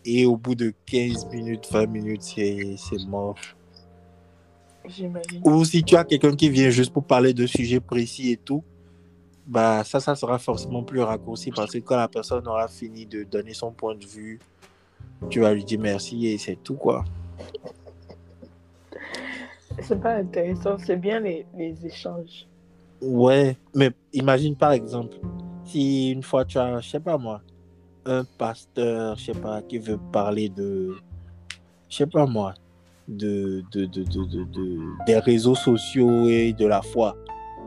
Et au bout de 15 minutes, 20 minutes, c'est mort. J'imagine. Ou si tu as quelqu'un qui vient juste pour parler de sujets précis et tout, bah ça, ça sera forcément plus raccourci parce que quand la personne aura fini de donner son point de vue, tu vas lui dire merci et c'est tout quoi. C'est pas intéressant, c'est bien les, les échanges. Ouais, mais imagine par exemple, si une fois tu as, je sais pas moi, un pasteur, je sais pas, qui veut parler de, je sais pas moi, de, de, de, de, de- de- des réseaux sociaux et de la foi,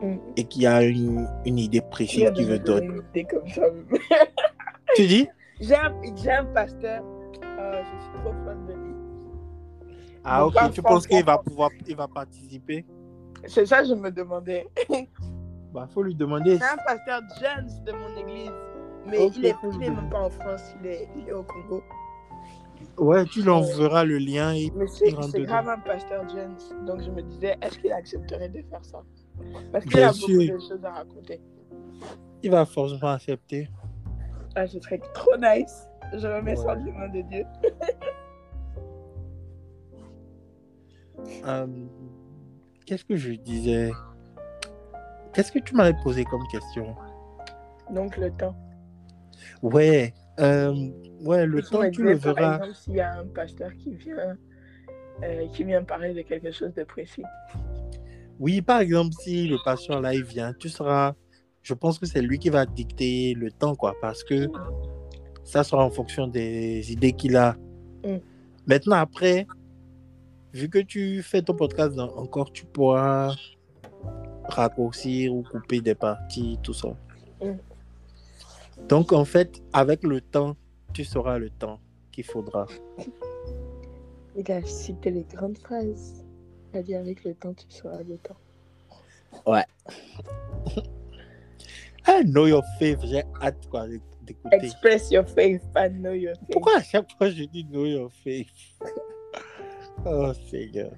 Mm. et qui a une, une idée précise qu'il veut donner. Comme ça. Tu dis? J'ai un, pasteur, euh, je suis trop fan de lui. Ah ok, tu penses qu'il va pouvoir, il va participer? C'est ça que je me demandais. Bah faut lui demander. C'est un pasteur jeune de mon église. Mais il est, faut lui il est même pas en France, il est, il est au Congo. Ouais, tu lui enverras le lien et Mais c'est grave un pasteur jeune. Donc je me disais, est-ce qu'il accepterait de faire ça? Parce qu'il a sûr. beaucoup de choses à raconter. il va forcément accepter. Ah, ce serait trop nice. Je remets ça Ouais. les mains de Dieu. Euh, Qu'est-ce que je disais? Qu'est-ce que tu m'avais posé comme question? Donc le temps. Ouais, euh, ouais, le temps tu le verras. Par exemple, s'il y a un pasteur qui vient, euh, qui vient parler de quelque chose de précis. Oui, par exemple, si le patient là il vient, tu seras. Je pense que c'est lui qui va dicter le temps, quoi, parce que ça sera en fonction des idées qu'il a. Mm. Maintenant, après, vu que tu fais ton podcast dans- encore, tu pourras raccourcir ou couper des parties, tout ça. Mm. Donc, en fait, avec le temps, tu sauras le temps qu'il faudra. Il a cité les grandes phrases. Il a dit avec le temps, tu sauras le temps. Ah, know your faith, j'ai hâte quoi, d'écouter. Express your faith, pas know your faith. Pourquoi à chaque fois je dis know your faith? Oh Seigneur.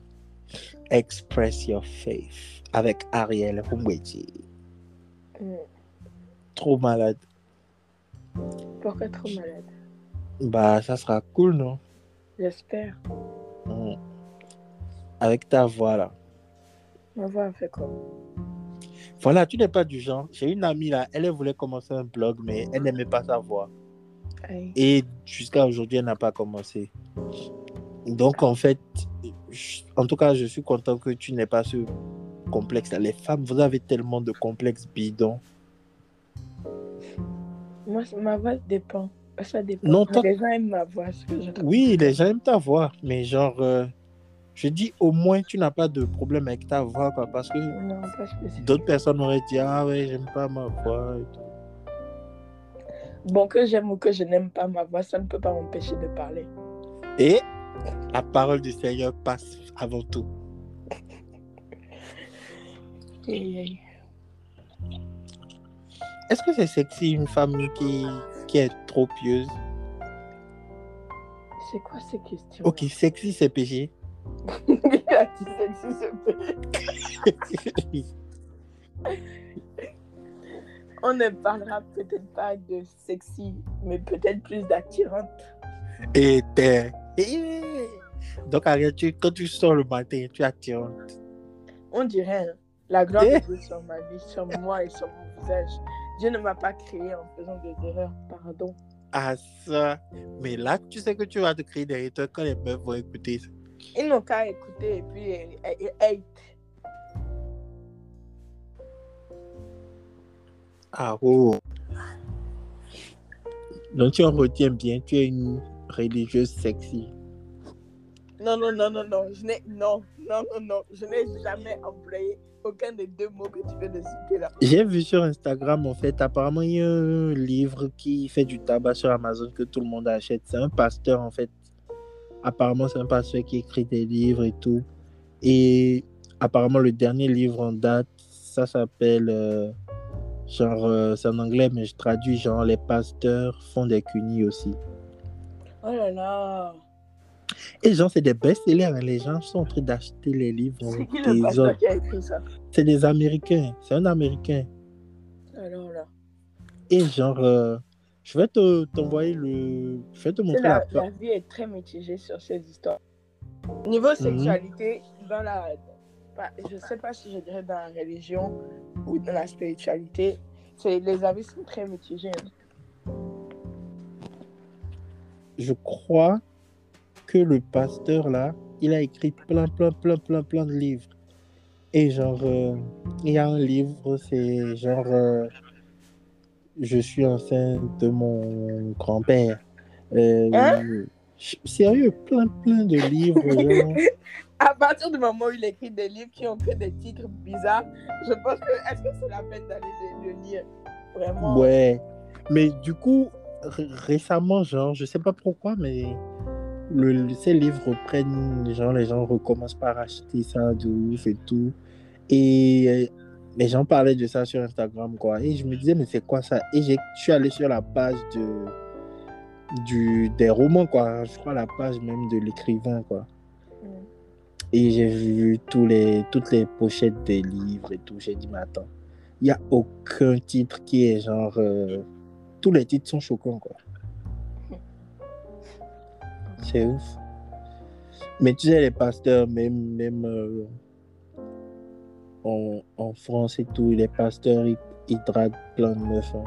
Express Your Faith avec Ariel Humweji. Mm. Trop malade. Pourquoi trop malade? Bah, ça sera cool, non? J'espère. Mm. Avec ta voix là. Ma voix a fait quoi? Voilà, tu n'es pas du genre. J'ai une amie là, elle elle voulait commencer un blog, mais elle n'aimait pas sa voix. Aïe. Et jusqu'à aujourd'hui, elle n'a pas commencé. Donc, en fait, je- en tout cas, je suis content que tu n'aies pas ce complexe-là. Les femmes, vous avez tellement de complexes bidons. Moi, ma voix dépend. Ça dépend. Non, Les gens aiment ma voix. ce que je trouve. Oui, les gens aiment ta voix, mais genre, euh, je dis au moins tu n'as pas de problème avec ta voix, quoi, parce que Non, d'autres personnes auraient dit Ah ouais, j'aime pas ma voix. et tout. Bon, que j'aime ou que je n'aime pas ma voix, ça ne peut pas m'empêcher de parler. Et la parole du Seigneur passe avant tout. Est-ce que c'est sexy une femme qui, qui est trop pieuse? C'est quoi ces questions Ok, sexy c'est péché. Il a dit sexy, c'est peu. On ne parlera peut-être pas de sexy, mais peut-être plus d'attirante. Et t'es. Eh. Donc, Ariel, tu- quand tu sors le matin, tu es attirante. On dirait la gloire Eh. de Dieu sur ma vie, sur moi et sur mon visage. Dieu ne m'a pas créé en faisant des erreurs, pardon. Ah, ça. Mais là, tu sais que tu vas te créer des retours quand les meufs vont écouter ça. Ils n'ont qu'à écouter et puis hate. Ah, oh. Donc, tu en retiens bien, tu es une religieuse sexy. Non, non, non, non, non, je n'ai, non, non, non, non, je n'ai jamais employé aucun des deux mots que tu viens de citer là. J'ai vu sur Instagram, en fait, apparemment, il y a un livre qui fait du tabac sur Amazon que tout le monde achète. C'est un pasteur, en fait. Apparemment, c'est un pasteur qui écrit des livres et tout. Et apparemment, le dernier livre en date, ça s'appelle. euh, genre, euh, c'est en anglais, mais je traduis genre Les pasteurs font des cunis aussi. Oh là là. Et genre, c'est des best-sellers. Les gens sont en train d'acheter les livres C'est qui des le pasteur qui a écrit ça? C'est des Américains. C'est un Américain. Alors là. Et genre, euh, je vais te t'envoyer le. Je vais te montrer la, La, la vie est très mitigée sur ces histoires. Niveau sexualité, dans la. Je ne sais pas si je dirais dans la religion ou dans la spiritualité, c'est, les avis sont très mitigés. hein. Je crois que le pasteur là, il a écrit plein, plein, plein, plein, plein de livres. Et genre, euh, il y a un livre, c'est genre. euh, je suis enceinte de mon grand-père. Euh, Hein? Sérieux, plein, plein de livres. genre. À partir du moment où il écrit des livres qui ont que des titres bizarres, je pense que est-ce que c'est la peine d'aller les, le lire? Vraiment? Ouais. Mais du coup, récemment, genre, je sais pas pourquoi, mais le, ces livres reprennent, genre, les gens recommencent par acheter ça de ouf et tout. Et euh, les gens parlaient de ça sur Instagram, quoi. Et je me disais, mais c'est quoi ça? Et j'ai- je suis allé sur la page de, du, des romans, quoi. Je crois la page même de l'écrivain, quoi. Mm. Et j'ai vu tous les, toutes les pochettes des livres et tout. J'ai dit, mais attends, il n'y a aucun titre qui est genre. euh, tous les titres sont choquants, quoi. C'est ouf. Mais tu sais, les pasteurs, même, même euh, en, en France et tout, les pasteurs, ils, ils draguent plein de meufs. hein.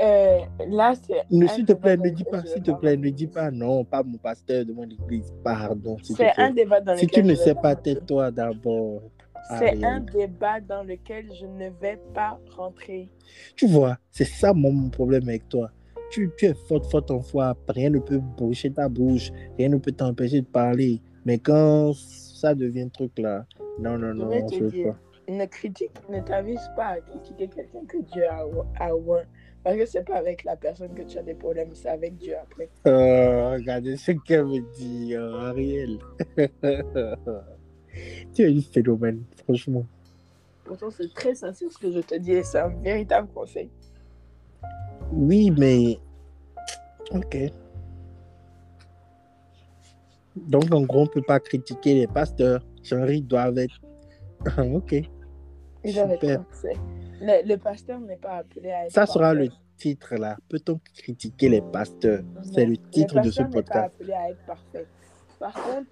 Euh, là, c'est. S'il te plaît, ne dis pas, s'il te plaît, ne dis pas non, pas mon pasteur de mon église, pardon. C'est un débat dans Si tu ne sais pas tais-toi d'abord. C'est Ariel. un débat dans lequel je ne vais pas rentrer. Tu vois, c'est ça mon, mon problème avec toi. Tu, tu es forte, forte en foi. Rien ne peut boucher ta bouche. Rien ne peut t'empêcher de parler. Mais quand ça devient truc là, non, non, non, veux dire, pas. ne critique, ne t'avise pas à critiquer quelqu'un que Dieu a, a oint. Parce que c'est pas avec la personne que tu as des problèmes, c'est avec Dieu après. Euh, regardez ce qu'elle me dit, Ariel. tu es un phénomène, franchement. Pourtant, c'est très sincère ce que je te dis et c'est un véritable conseil. Oui, mais. Ok. Donc, en gros, on ne peut pas critiquer les pasteurs. Genre, doivent être. ok. Ils doivent être. Le, le pasteur n'est pas appelé à être Ça sera le titre là. Peut-on critiquer les pasteurs? C'est le titre de ce n'est pas podcast. appelé à être parfait. Par contre,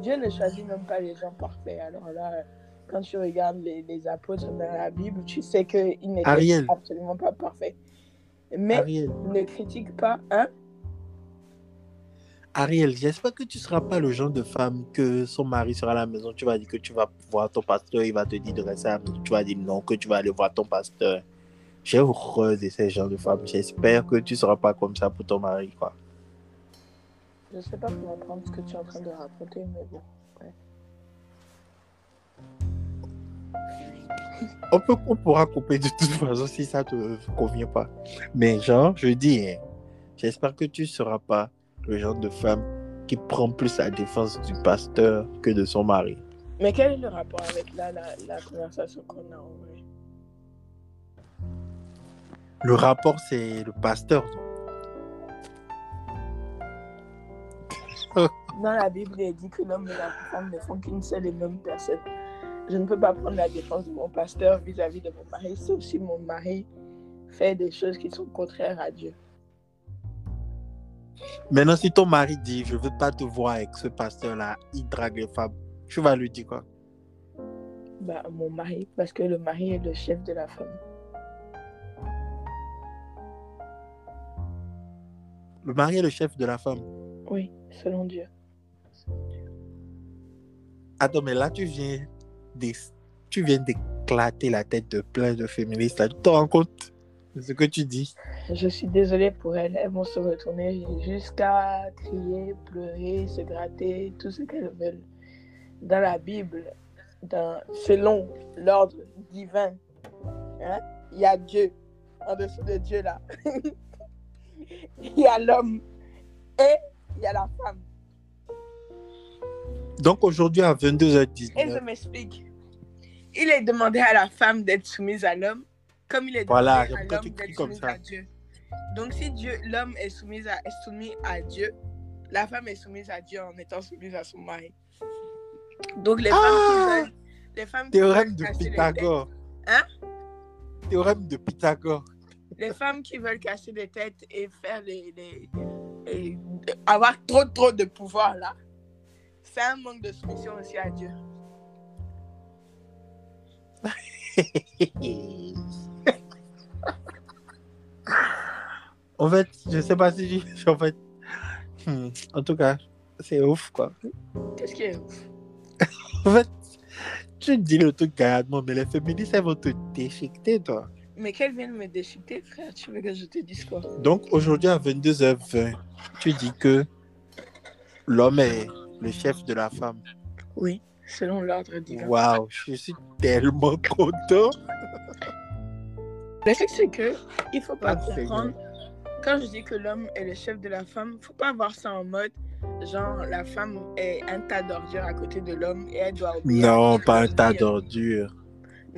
Dieu ne choisit même pas les gens parfaits. Alors là, quand tu regardes les, les apôtres dans la Bible, tu sais qu'ils n'étaient absolument pas parfaits. Mais Ariel, ne critique pas, hein? Ariel, j'espère que tu ne seras pas le genre de femme que son mari sera à la maison. Tu vas dire que tu vas voir ton pasteur, il va te dire de rester à la maison. Tu vas dire non, que tu vas aller voir ton pasteur. J'ai horreur de ces genres de femmes. J'espère que tu ne seras pas comme ça pour ton mari. Quoi. Je sais pas comment prendre ce que tu es en train de raconter, mais bon. On, peut, on pourra couper de toute façon si ça te convient pas. Mais genre, je dis, hein, j'espère que tu ne seras pas le genre de femme qui prend plus la défense du pasteur que de son mari. Mais quel est le rapport avec la, la conversation qu'on a en vrai? Le rapport, c'est le pasteur. Dans la Bible, il est dit que l'homme et la femme ne font qu'une seule et même personne. Je ne peux pas prendre la défense de mon pasteur vis-à-vis de mon mari, sauf si mon mari fait des choses qui sont contraires à Dieu. Maintenant, si ton mari dit, je veux pas te voir avec ce pasteur-là, il drague les femmes, tu vas lui dire quoi? Bah, mon mari, parce que le mari est le chef de la famille. Le mari est le chef de la femme. Oui, selon Dieu. Attends, mais là, tu viens d'ex- tu viens d'éclater la tête de plein de féministes. Tu te rends compte de ce que tu dis Je suis désolée pour elles. Elles vont se retourner jusqu'à crier, pleurer, se gratter, tout ce qu'elles veulent. Dans la Bible, dans, selon l'ordre divin, hein, il y a Dieu. En dessous de Dieu, là. Il y a l'homme et il y a la femme. Donc aujourd'hui, à Et je 22h19, m'explique. Il est demandé à la femme d'être soumise à l'homme, comme il est demandé Voilà, à l'homme d'être comme soumis ça. à Dieu. Donc si Dieu, l'homme est soumis à, est soumis à Dieu, la femme est soumise à Dieu en étant soumise à son mari. Donc les Ah femmes qui veulent, les femmes théorème de les Pythagore. Hein? Théorème de Pythagore. les femmes qui veulent casser des têtes et faire les, les- et avoir trop trop de pouvoir là, c'est un manque de soumission aussi à Dieu. en fait, je sais pas si je... En fait, hmm, en tout cas, c'est ouf, quoi. Qu'est-ce qui est En fait, tu dis le truc gaillardement, mais les féministes, elles vont te déchiqueter, toi. Mais qu'elle vienne me déchiqueter, frère, tu veux que je te dise quoi? Donc aujourd'hui à 22h20, tu dis que l'homme est le chef de la femme. Oui, selon l'ordre divin. Waouh, je suis tellement content. Le truc, c'est que il faut pas Ah, comprendre. Quand je dis que l'homme est le chef de la femme, faut pas voir ça en mode genre la femme est un tas d'ordures à côté de l'homme et elle doit. Non, pas un tas d'ordures.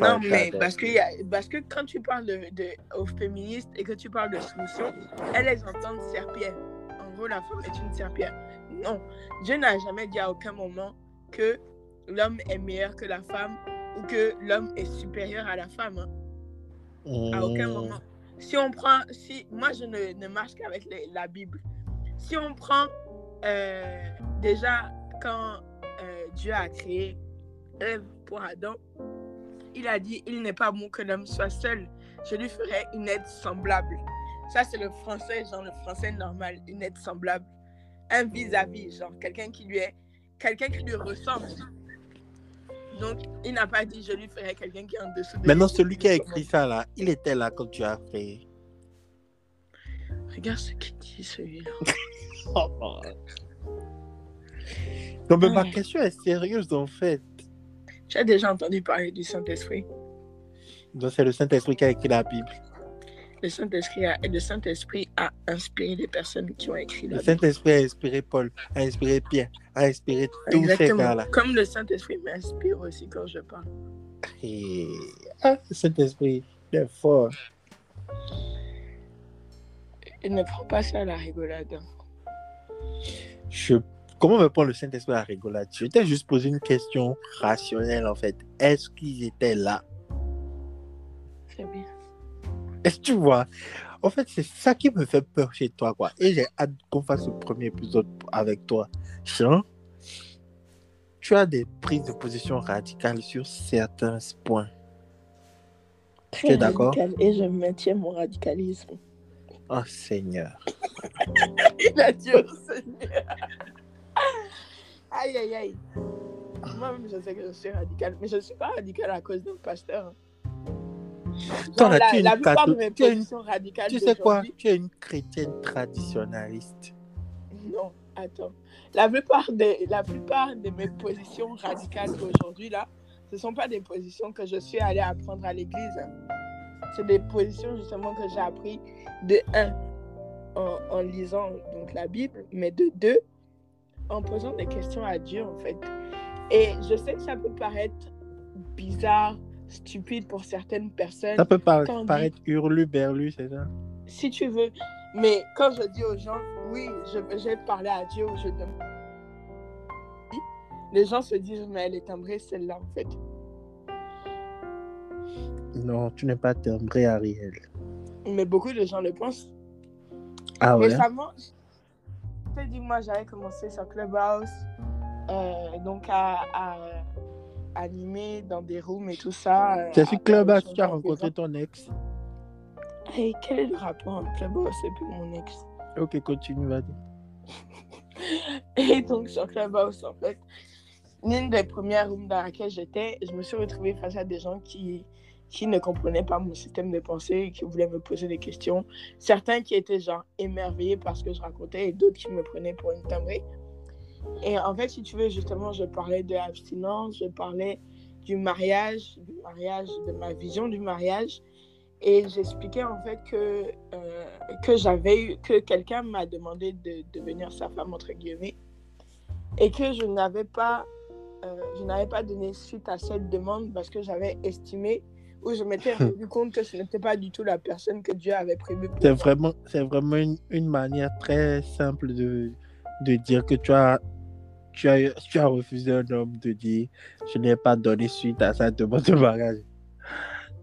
Non, mais parce que, y a- parce que quand tu parles de, de, aux féministes et que tu parles de soumission, elles, elles entendent serpillère. En gros, la femme est une serpillère. Non, Dieu n'a jamais dit à aucun moment que l'homme est meilleur que la femme ou que l'homme est supérieur à la femme. hein. à aucun Hmm. moment. Si on prend, si moi je ne, ne marche qu'avec les- la Bible. Si on prend euh, déjà quand euh, Dieu a créé Ève pour Adam, il a dit il n'est pas bon que l'homme soit seul. Je lui ferai une aide semblable. Ça c'est le français, genre le français normal, une aide semblable. Un vis-à-vis, genre quelqu'un qui lui est, quelqu'un qui lui ressemble. Donc il n'a pas dit je lui ferai quelqu'un qui est en dessous de Maintenant, lui. celui qui a écrit ça là, il était là quand tu as créé. Regarde ce qu'il dit, celui-là. Non, mais ma question est sérieuse en fait. Tu as déjà entendu parler du Saint-Esprit Donc, c'est le Saint-Esprit qui a écrit la Bible. Le Saint-Esprit a, le Saint-Esprit a inspiré les personnes qui ont écrit la Le Bible. Saint-Esprit a inspiré Paul, a inspiré Pierre, a inspiré tous ces Exactement. gars-là. Comme le Saint-Esprit m'inspire aussi quand je parle. Et... Ah, le Saint-Esprit, il est fort. Il ne prend pas ça à la rigolade. hein. Je, comment me prend le Saint-Esprit à rigolade? Je t'ai juste posé une question rationnelle, en fait. Est-ce qu'ils étaient là? C'est bien. Est-ce que tu vois? En fait, c'est ça qui me fait peur chez toi, quoi. Et j'ai hâte qu'on fasse le premier épisode avec toi. Jean, tu as des prises de position radicales sur certains points. Très Tu es d'accord? Et je maintiens mon radicalisme. Oh Seigneur. Il a dit au Seigneur. Aïe, aïe, aïe. Moi-même, je sais que je suis radical, mais je ne suis pas radical à cause d'un pasteur. Toi, Genre, la, tu la plupart de mes positions radicales Tu sais quoi? Tu es une chrétienne traditionnaliste. Non, attends. La plupart, des, la plupart de mes positions radicales aujourd'hui, là, ce ne sont pas des positions que je suis allée apprendre à l'église. hein. C'est des positions justement que j'ai appris de un, en, en lisant donc la Bible, mais de deux, en posant des questions à Dieu, en fait. Et je sais que ça peut paraître bizarre, stupide pour certaines personnes, Ça peut par- dit- paraître hurlu-berlu, c'est ça? Si tu veux. Mais quand je dis aux gens, oui, je, j'ai parlé à Dieu ou je demande, les gens se disent, mais elle est timbrée celle-là, en fait. Non, tu n'es pas timbré, Ariel. Mais beaucoup de gens le pensent. Ah ouais? Récemment, je t'ai dit, moi, j'avais commencé sur Clubhouse, euh, donc à, à animer dans des rooms et tout ça. euh, C'est sur à Clubhouse que tu as rencontré ton ex. Hey, quel est le rapport entre Clubhouse et puis mon ex? Ok, continue, vas-y. Et donc, sur Clubhouse, en fait, l'une des premières rooms dans laquelle j'étais, je me suis retrouvée face à des gens qui, qui ne comprenaient pas mon système de pensée qui voulaient me poser des questions. Certains qui étaient genre émerveillés par ce que je racontais et d'autres qui me prenaient pour une timbrée. Et en fait, si tu veux, justement, je parlais de l'abstinence, je parlais du mariage, du mariage, de ma vision du mariage. Et j'expliquais en fait que, euh, que j'avais que quelqu'un m'a demandé de devenir sa femme, entre guillemets, et que je n'avais pas, euh, je n'avais pas donné suite à cette demande parce que j'avais estimé ou je m'étais rendu compte que ce n'était pas du tout la personne que Dieu avait prévue pour C'est moi. vraiment, c'est vraiment une, une manière très simple de, de dire que tu as, tu, as, tu as refusé un homme de dire je n'ai pas donné suite à sa demande de mariage.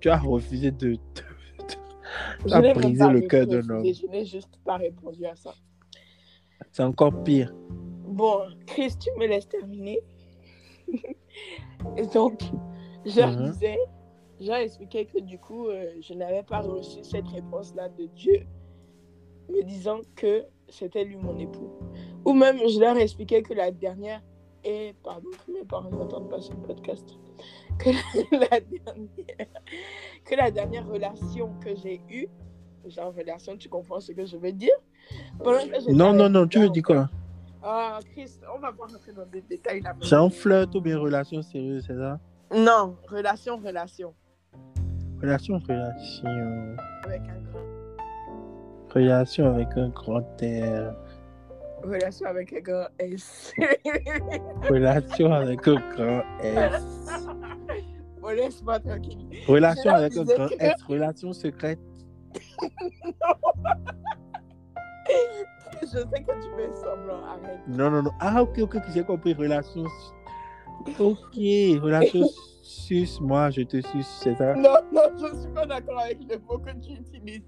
Tu as refusé de. de- de- tu as brisé le cœur d'un homme. Je n'ai juste pas répondu à ça. C'est encore pire. Bon, Chris, tu me laisses terminer. Et donc, je Mhm. disais, j'ai expliqué que du coup, euh, je n'avais pas reçu cette réponse-là de Dieu, me disant que c'était lui mon époux. Ou même, je leur expliquais que la dernière, et pardon que mes parents n'entendent pas ce podcast, que la dernière, que la dernière relation que j'ai eue, genre relation, tu comprends ce que je veux dire? Que Non, non, non, tu veux dire quoi? Ah, Chris, on va pas rentrer dans des détails là. C'est un flirt ou bien relation sérieuse, c'est ça? Non, relation, relation. Relation, relation. Avec un grand. Relation avec un grand R. Relation avec un grand S. Relation avec un grand S. bon, laisse-moi tranquille. Relation avec un grand que- S. Relation secrète. Je sais que tu fais semblant, arrête. Non, non, non. Ah, ok, ok, j'ai compris. Relation. Ok, relation sus. Moi, je te suce, c'est ça Non, non, je suis pas d'accord avec le mot que tu utilises.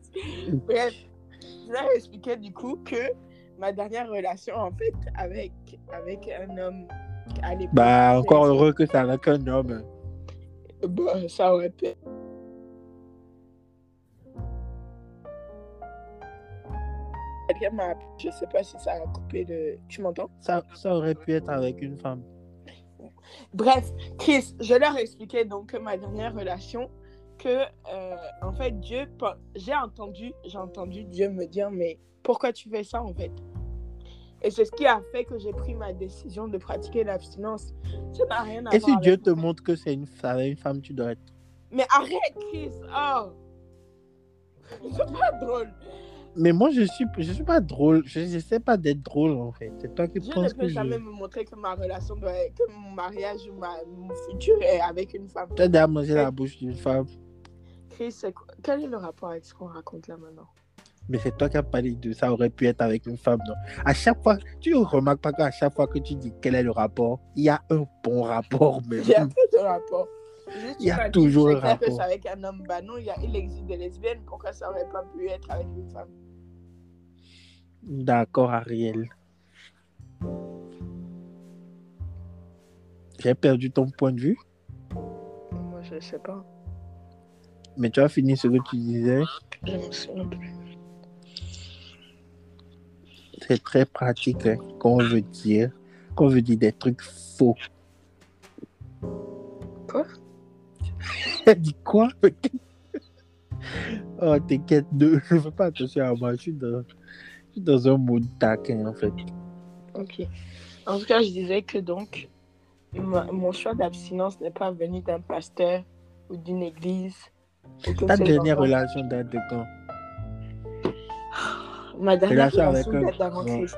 Bref, je leur expliquais du coup que ma dernière relation, en fait, avec, avec un homme à l'époque. Bah, encore heureux que ça n'a qu'un homme. Bah, ça aurait pu. Quelqu'un m'a appelé, je sais pas si ça a coupé le. Tu m'entends? Ça, ça aurait pu être avec une femme. Bref, Chris, je leur expliquais donc ma dernière relation, que euh, en fait Dieu, j'ai entendu, j'ai entendu Dieu me dire mais pourquoi tu fais ça en fait? Et c'est ce qui a fait que j'ai pris ma décision de pratiquer l'abstinence. Ça n'a rien à Et voir. si Dieu te montre que c'est une, avec une femme, tu dois être. Mais arrête, Chris. Oh, c'est pas drôle. Mais moi, je suis, je suis pas drôle. Je n'essaie pas d'être drôle, en fait. C'est toi qui ne penses que je. jamais me montrer que ma relation doit être, que mon mariage ou ma, mon futur est avec une femme. Tu as déjà mangé la bouche d'une femme. Chris, quel est le rapport avec ce qu'on raconte là maintenant? Mais c'est toi qui as parlé de ça aurait pu être avec une femme, non? À chaque fois, tu ne remarques pas qu'à chaque fois que tu dis quel est le rapport, il y a un bon rapport, mais Il y a pas de rapport. Juste, Il y a toujours un que rapport. c'est avec un homme. Bah non, il, y a, il existe des lesbiennes. Pourquoi ça aurait pas pu être avec une femme? D'accord, Ariel. J'ai perdu ton point de vue, Moi, je sais pas. mais tu as fini ce que tu disais. Je me souviens plus. C'est très pratique hein, quand on veut dire, veut dire des trucs faux. Quoi? Elle dit quoi? Oh, t'inquiète, ne je fais pas attention à moi. Je suis dans, dans un mood taquin, en fait. Ok. En tout cas, je disais que donc, ma- mon choix d'abstinence n'est pas venu d'un pasteur ou d'une église. ou Ta dernière enfants- relation date de quand? Ma dernière relation relation avec un date grand- Christ.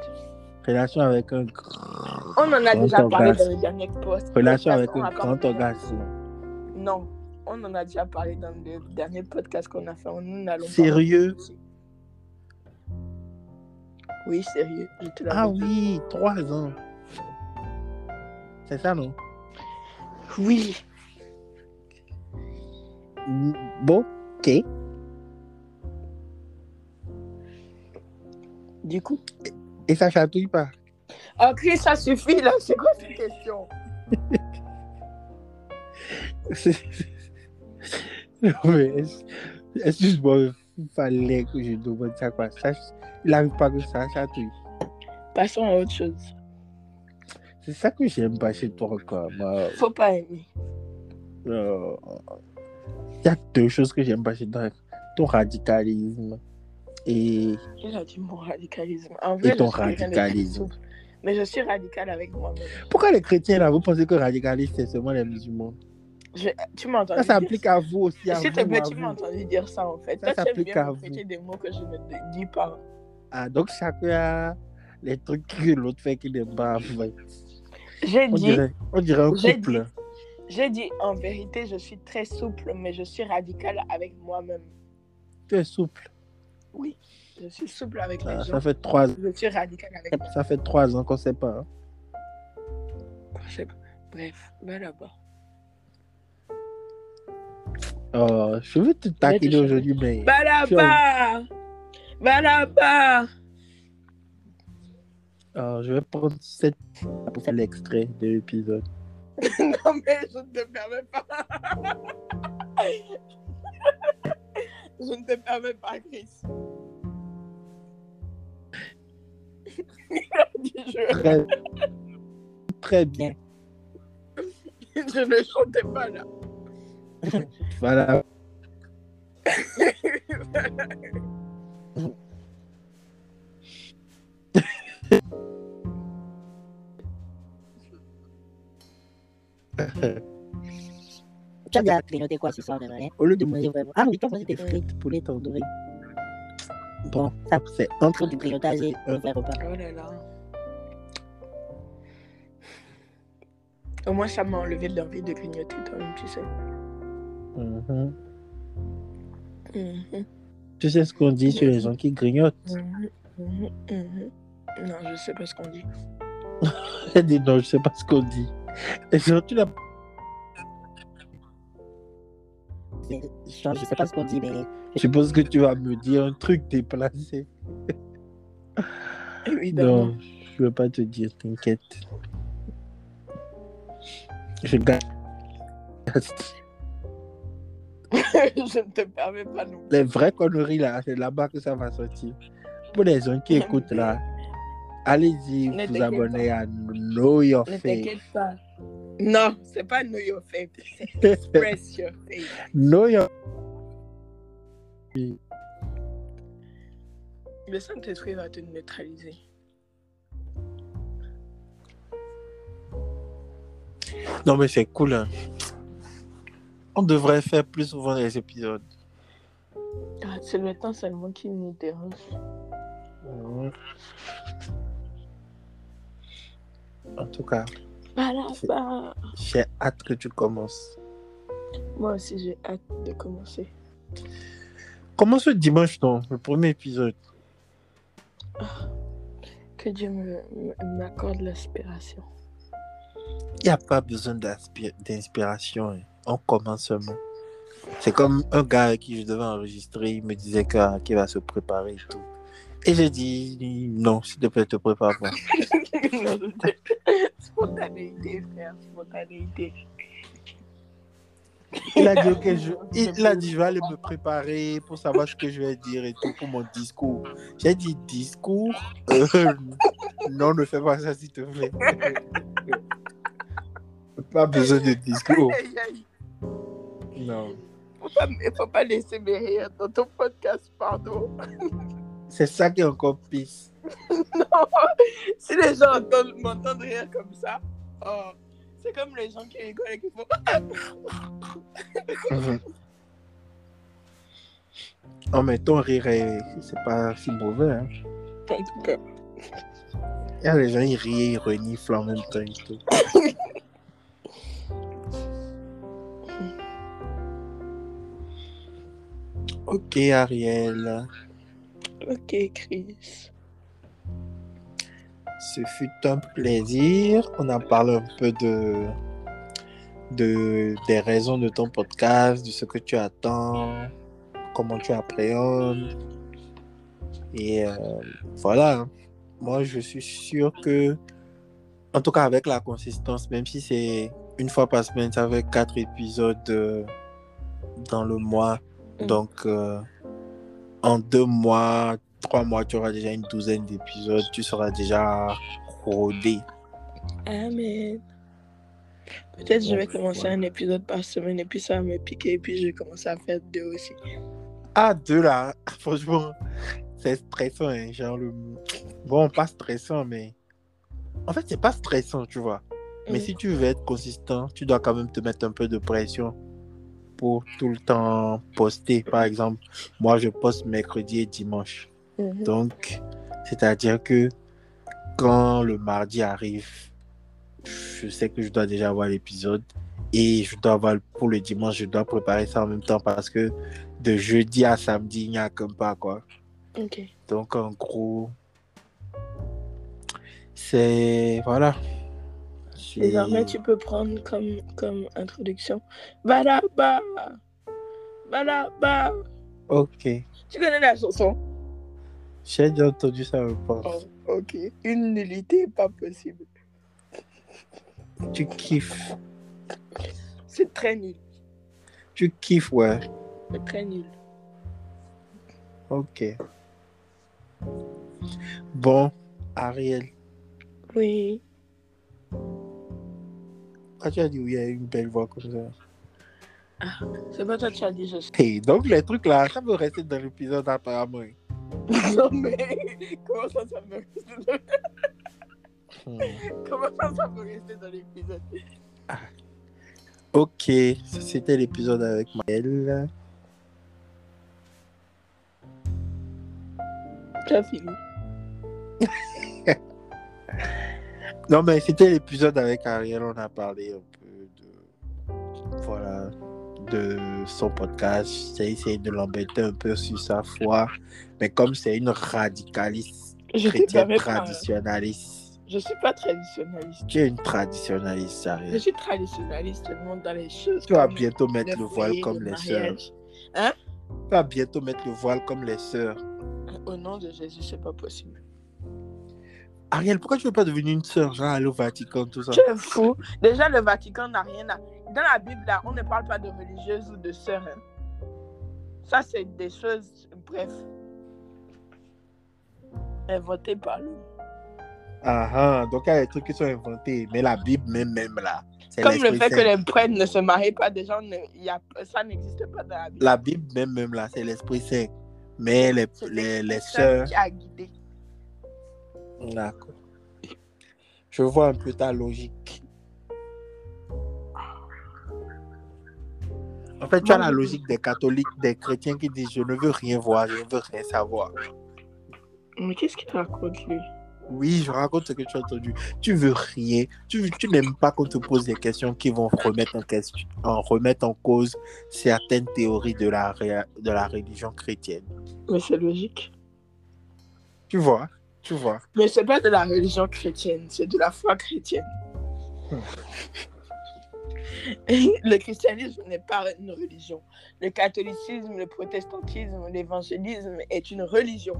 Relation avec un grand. On en a déjà parlé orgasme. dans le dernier post. Relation podcast avec un grand orgasme. Non, on en a déjà parlé dans le dernier podcast qu'on a fait. Nous Sérieux? Oui, sérieux. Je Ah oui, trois ans. C'est ça, non? Oui. Bon, ok. Du coup? Et ça chatouille pas? Chris, ça suffit là. C'est quoi cette question? Non, mais est-ce- excuse-moi, il fallait que je demande ça quoi? Ça, il n'arrive pas que ça chatouille. Passons à autre chose. C'est ça que j'aime pas chez toi quoi. moi. Faut pas aimer. Euh, Il y a deux choses que j'aime pas chez toi. Ton radicalisme et Il a dit mon radicalisme? En vrai, ton de très radicalisme. Mais je suis radical avec moi-même. pourquoi les chrétiens là vous pensez que radicalisme c'est seulement les musulmans? Je- Tu m'as entendu Ça s'applique à vous aussi. S'il te plaît, tu m'as entendu dire ça en fait. Ça s'applique à vous. des mots que je ne dis pas. Ah, donc chacun a les trucs que l'autre fait qui n'aime pas. Ouais. J'ai On dit, dirait, on dirait un couple. j'ai dit en vérité, je suis très souple, mais je suis radical avec moi-même. Tu es souple. Oui, je suis souple avec Ah, les ça gens. fait trois, Je suis radical avec moi. ça fait trois ans qu'on sait pas. hein. Je sais pas. Bref, va là-bas. Oh, je veux te taquiner aujourd'hui, mais Va là-bas Va là-bas oh, je vais prendre cette pour faire l'extrait de l'épisode. Non, mais je ne te permets pas. je ne te permets pas, Chris. Très, très bien. je ne chantais pas là. Voilà. Tu as déjà grignoté quoi ce soir de Noël Au lieu de De manger vraiment. Ah oui, tu as mangé des frites, poulet tandoori. Bon, ça, c'est entre du grignotage et un vrai repas. Oh là là. Au moins, ça m'a enlevé l'envie de grignoter toi-même, tu sais. Mhm. Mhm, Tu sais ce qu'on dit sur les gens qui grignotent mhm, mhm, mhm. Non, je sais pas ce qu'on dit. Elle dit non, je sais pas ce qu'on dit. Et surtout, la... Je je sais pas ce qu'on dit, mais je suppose que tu vas me dire un truc déplacé. Évidemment. Non, je veux pas te dire, t'inquiète. Je garde. je ne te permets pas non. Les vraies conneries là, c'est là-bas que ça va sortir. Pour les gens qui écoutent là, allez-y, Ne vous abonner à Know Your Ne Faith. t'inquiète pas. Non, c'est pas know your faith. C'est express your faith. know Your Le Saint-Esprit va te neutraliser. Non, mais c'est cool. hein. On devrait faire plus souvent des épisodes. Ah, c'est le temps seulement qui nous dérange. En tout cas, Bah bah. j'ai hâte que tu commences. Moi aussi, j'ai hâte de commencer. Comment ce dimanche, non Le premier épisode. Que Dieu me- me- m'accorde l'inspiration. Il n'y a pas besoin d'inspi- d'inspiration. On commence seulement. C'est comme un gars qui je devais enregistrer. Il me disait que- qu'il va se préparer et tout. Et j'ai dit non, s'il te plaît, te prépare pas. Spontanéité, frère, spontanéité. Il a dit, ok, je, il, il a dit, je vais aller me préparer pour savoir ce que je vais dire et tout pour mon discours. J'ai dit, discours? Euh, Non, ne fais pas ça, s'il te plaît. Pas besoin de discours. Aïe, aïe. Non. Faut pas, faut pas laisser mes rires dans ton podcast, pardon. C'est ça qui est encore pisse. Non, si les gens entendent- m'entendent rire comme ça, oh, c'est comme les gens qui rigolent et qui font. Oh, mais ton rire, est- c'est pas si mauvais. Hein. En tout cas, les gens, ils rient, ils reniflent en même temps et tout. Ok, Ariel. ok, Chris. Ce fut un plaisir. On a parlé un peu de, de des raisons de ton podcast, de ce que tu attends, comment tu appréhendes. Et euh, voilà. Moi, je suis sûr que, en tout cas avec la consistance, même si c'est une fois par semaine, ça fait quatre épisodes euh, dans le mois. Mm. Donc, euh, en deux mois, trois mois, tu auras déjà une douzaine d'épisodes. Tu seras déjà rodé. Amen. Peut-être je vais commencer voilà. un épisode par semaine et puis ça va me piquer et puis je vais commencer à faire deux aussi. Ah, deux là, franchement, c'est stressant. hein, genre le... Bon, pas stressant, mais. En fait, c'est pas stressant, tu vois. Mais Mm. si tu veux être consistant, tu dois quand même te mettre un peu de pression pour tout le temps poster. Par exemple, moi, je poste mercredi et dimanche. Mhm. Donc, c'est-à-dire que quand le mardi arrive, je sais que je dois déjà avoir l'épisode et je dois avoir pour le dimanche, je dois préparer ça en même temps parce que de jeudi à samedi, il n'y a comme pas quoi. Ok. Donc, en gros, c'est voilà. C'est- Désormais, tu peux prendre comme, comme introduction. Balaba Balaba Ok, Tu connais la chanson? J'ai déjà entendu ça. je pense. Oh, ok. Une nullité pas possible. Tu kiffes, C'est très nul. tu kiffes, ouais. C'est très nul. Ok. Bon, Ariel, Oui. Quand tu as dit oui, il y a une belle voix comme ça. C'est pas toi qui as dit je. Hey, donc les trucs là, ça peut rester dans l'épisode apparemment. Non mais comment ça ça peut rester dans, Hmm. comment ça ça peut rester dans l'épisode? Ok, ça, c'était l'épisode avec Maëlle. Tu as fini. Non, mais c'était l'épisode avec Ariel. On a parlé un peu de. Voilà. De son podcast. J'ai essayé de l'embêter un peu sur sa foi. Mais comme c'est une radicaliste, Je chrétienne pas. traditionnaliste, Je suis pas traditionnaliste. tu es une traditionnaliste, Je Ariel. suis traditionnaliste seulement dans les choses. Tu vas bientôt mettre le voile comme le les sœurs. mariage. Tu vas bientôt mettre le voile comme les sœurs. Au nom de Jésus, c'est pas possible. Ariel, pourquoi tu veux pas devenir une sœur, genre aller au Vatican, tout ça? Tu es fou. Déjà, le Vatican n'a rien à. Dans la Bible, là, on ne parle pas de religieuse ou de sœur. hein. Ça, c'est des choses, bref, inventées par l'homme. Ah ah, donc il y a des trucs qui sont inventés. Mais la Bible même, même là, Comme le fait que les prêtres ne se marient pas, ne- y a, ça n'existe pas dans la Bible. La Bible même, même là, c'est l'Esprit Saint. Mais les, les, les sœurs... qui a guidé. D'accord. Je vois un peu ta logique. En fait, tu as la logique des catholiques, des chrétiens qui disent je ne veux rien voir, je ne veux rien savoir. Mais qu'est-ce qu'il raconte, lui? Oui, je raconte ce que tu as entendu. Tu veux rien. Tu, tu n'aimes pas qu'on te pose des questions qui vont remettre en, question, en, remettre en cause certaines théories de la, de la religion chrétienne. Mais c'est logique. Tu vois? Tu vois Mais c'est pas de la religion chrétienne, c'est de la foi chrétienne. Le christianisme n'est pas une religion. Le catholicisme, le protestantisme, l'évangélisme est une religion,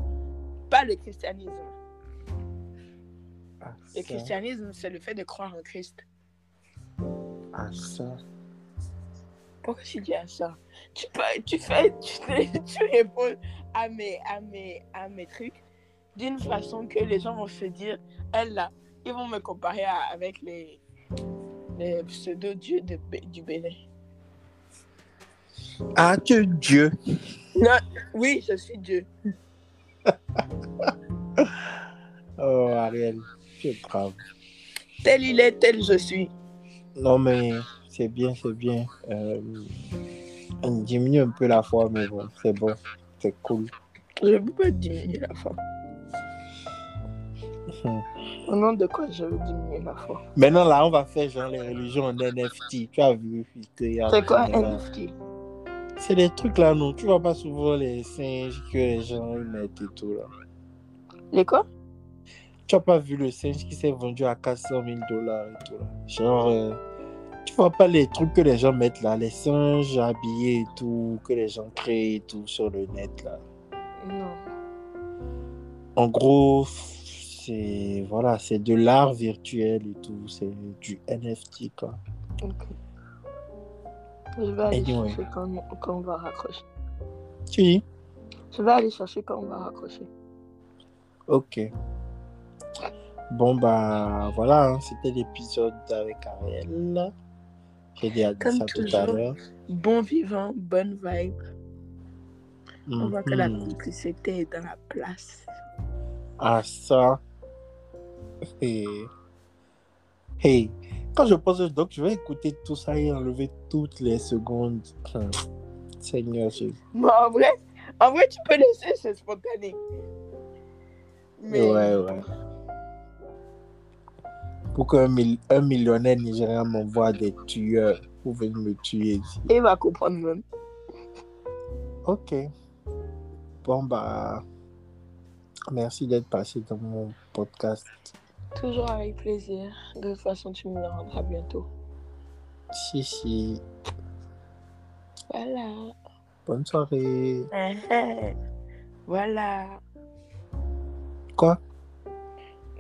pas le christianisme. Ah, Le christianisme, c'est le fait de croire en Christ. ah, ça. Pourquoi tu dis à ça? Tu, peux- tu fais, tu, tu réponds à mes, à, mes, à mes trucs d'une façon que les gens vont se dire, elle là, ils vont me comparer à- avec les, les pseudo-dieux du Bénin. Ah, tu es Dieu. Non, oui, je suis Dieu. Oh, Ariel, tu es brave. Tel il est, tel je suis. Non, mais c'est bien, c'est bien. Euh, on diminue un peu la foi, mais bon, c'est bon. C'est cool. Je ne peux pas diminuer la foi. Au nom de quoi je veux diminuer la foi? Maintenant, là, on va faire genre les religions en NFT. Tu as vu qu'il y a- C'est quoi a- NFT C'est des trucs là, non. Tu vois pas souvent les singes que les gens ils mettent et tout là. Les quoi? Tu as pas vu le singe qui s'est vendu à 400 000 dollars et tout là? Genre, euh, tu vois pas les trucs que les gens mettent là, les singes habillés et tout, que les gens créent et tout sur le net là? Non. En gros, c'est voilà, c'est de l'art virtuel et tout, c'est du NFT quoi. Ok. Je vais aller Anyway. chercher quand, quand on va raccrocher. Tu dis? Je vais aller chercher quand on va raccrocher. Ok. Bon bah voilà, hein, c'était l'épisode avec Ariel. J'ai Comme ça tout à l'heure. Bon vivant, bonne vibe. On voit que la Mhm. complicité est dans la place. Ah ça. Hey. Hey. Quand je pense donc je vais écouter tout ça et enlever toutes les secondes. Hum. Seigneur Jésus. En vrai, en vrai, tu peux laisser, c'est spontané. Mais Ouais, ouais. Pour qu'un mil- un millionnaire nigérien m'envoie des tueurs pour venir me tuer ici. il va comprendre même. Ok. Bon, bah. Merci d'être passé dans mon podcast. Toujours avec plaisir. De toute façon, tu me le rendras bientôt. Si, si. Voilà. Bonne soirée. Voilà. Quoi?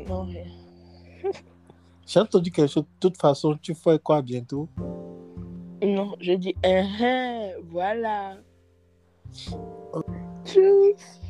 Non, rien. J'ai entendu quelque chose. De toute façon, tu fais quoi bientôt? Non, je dis, hein, hein, voilà. Tchuss.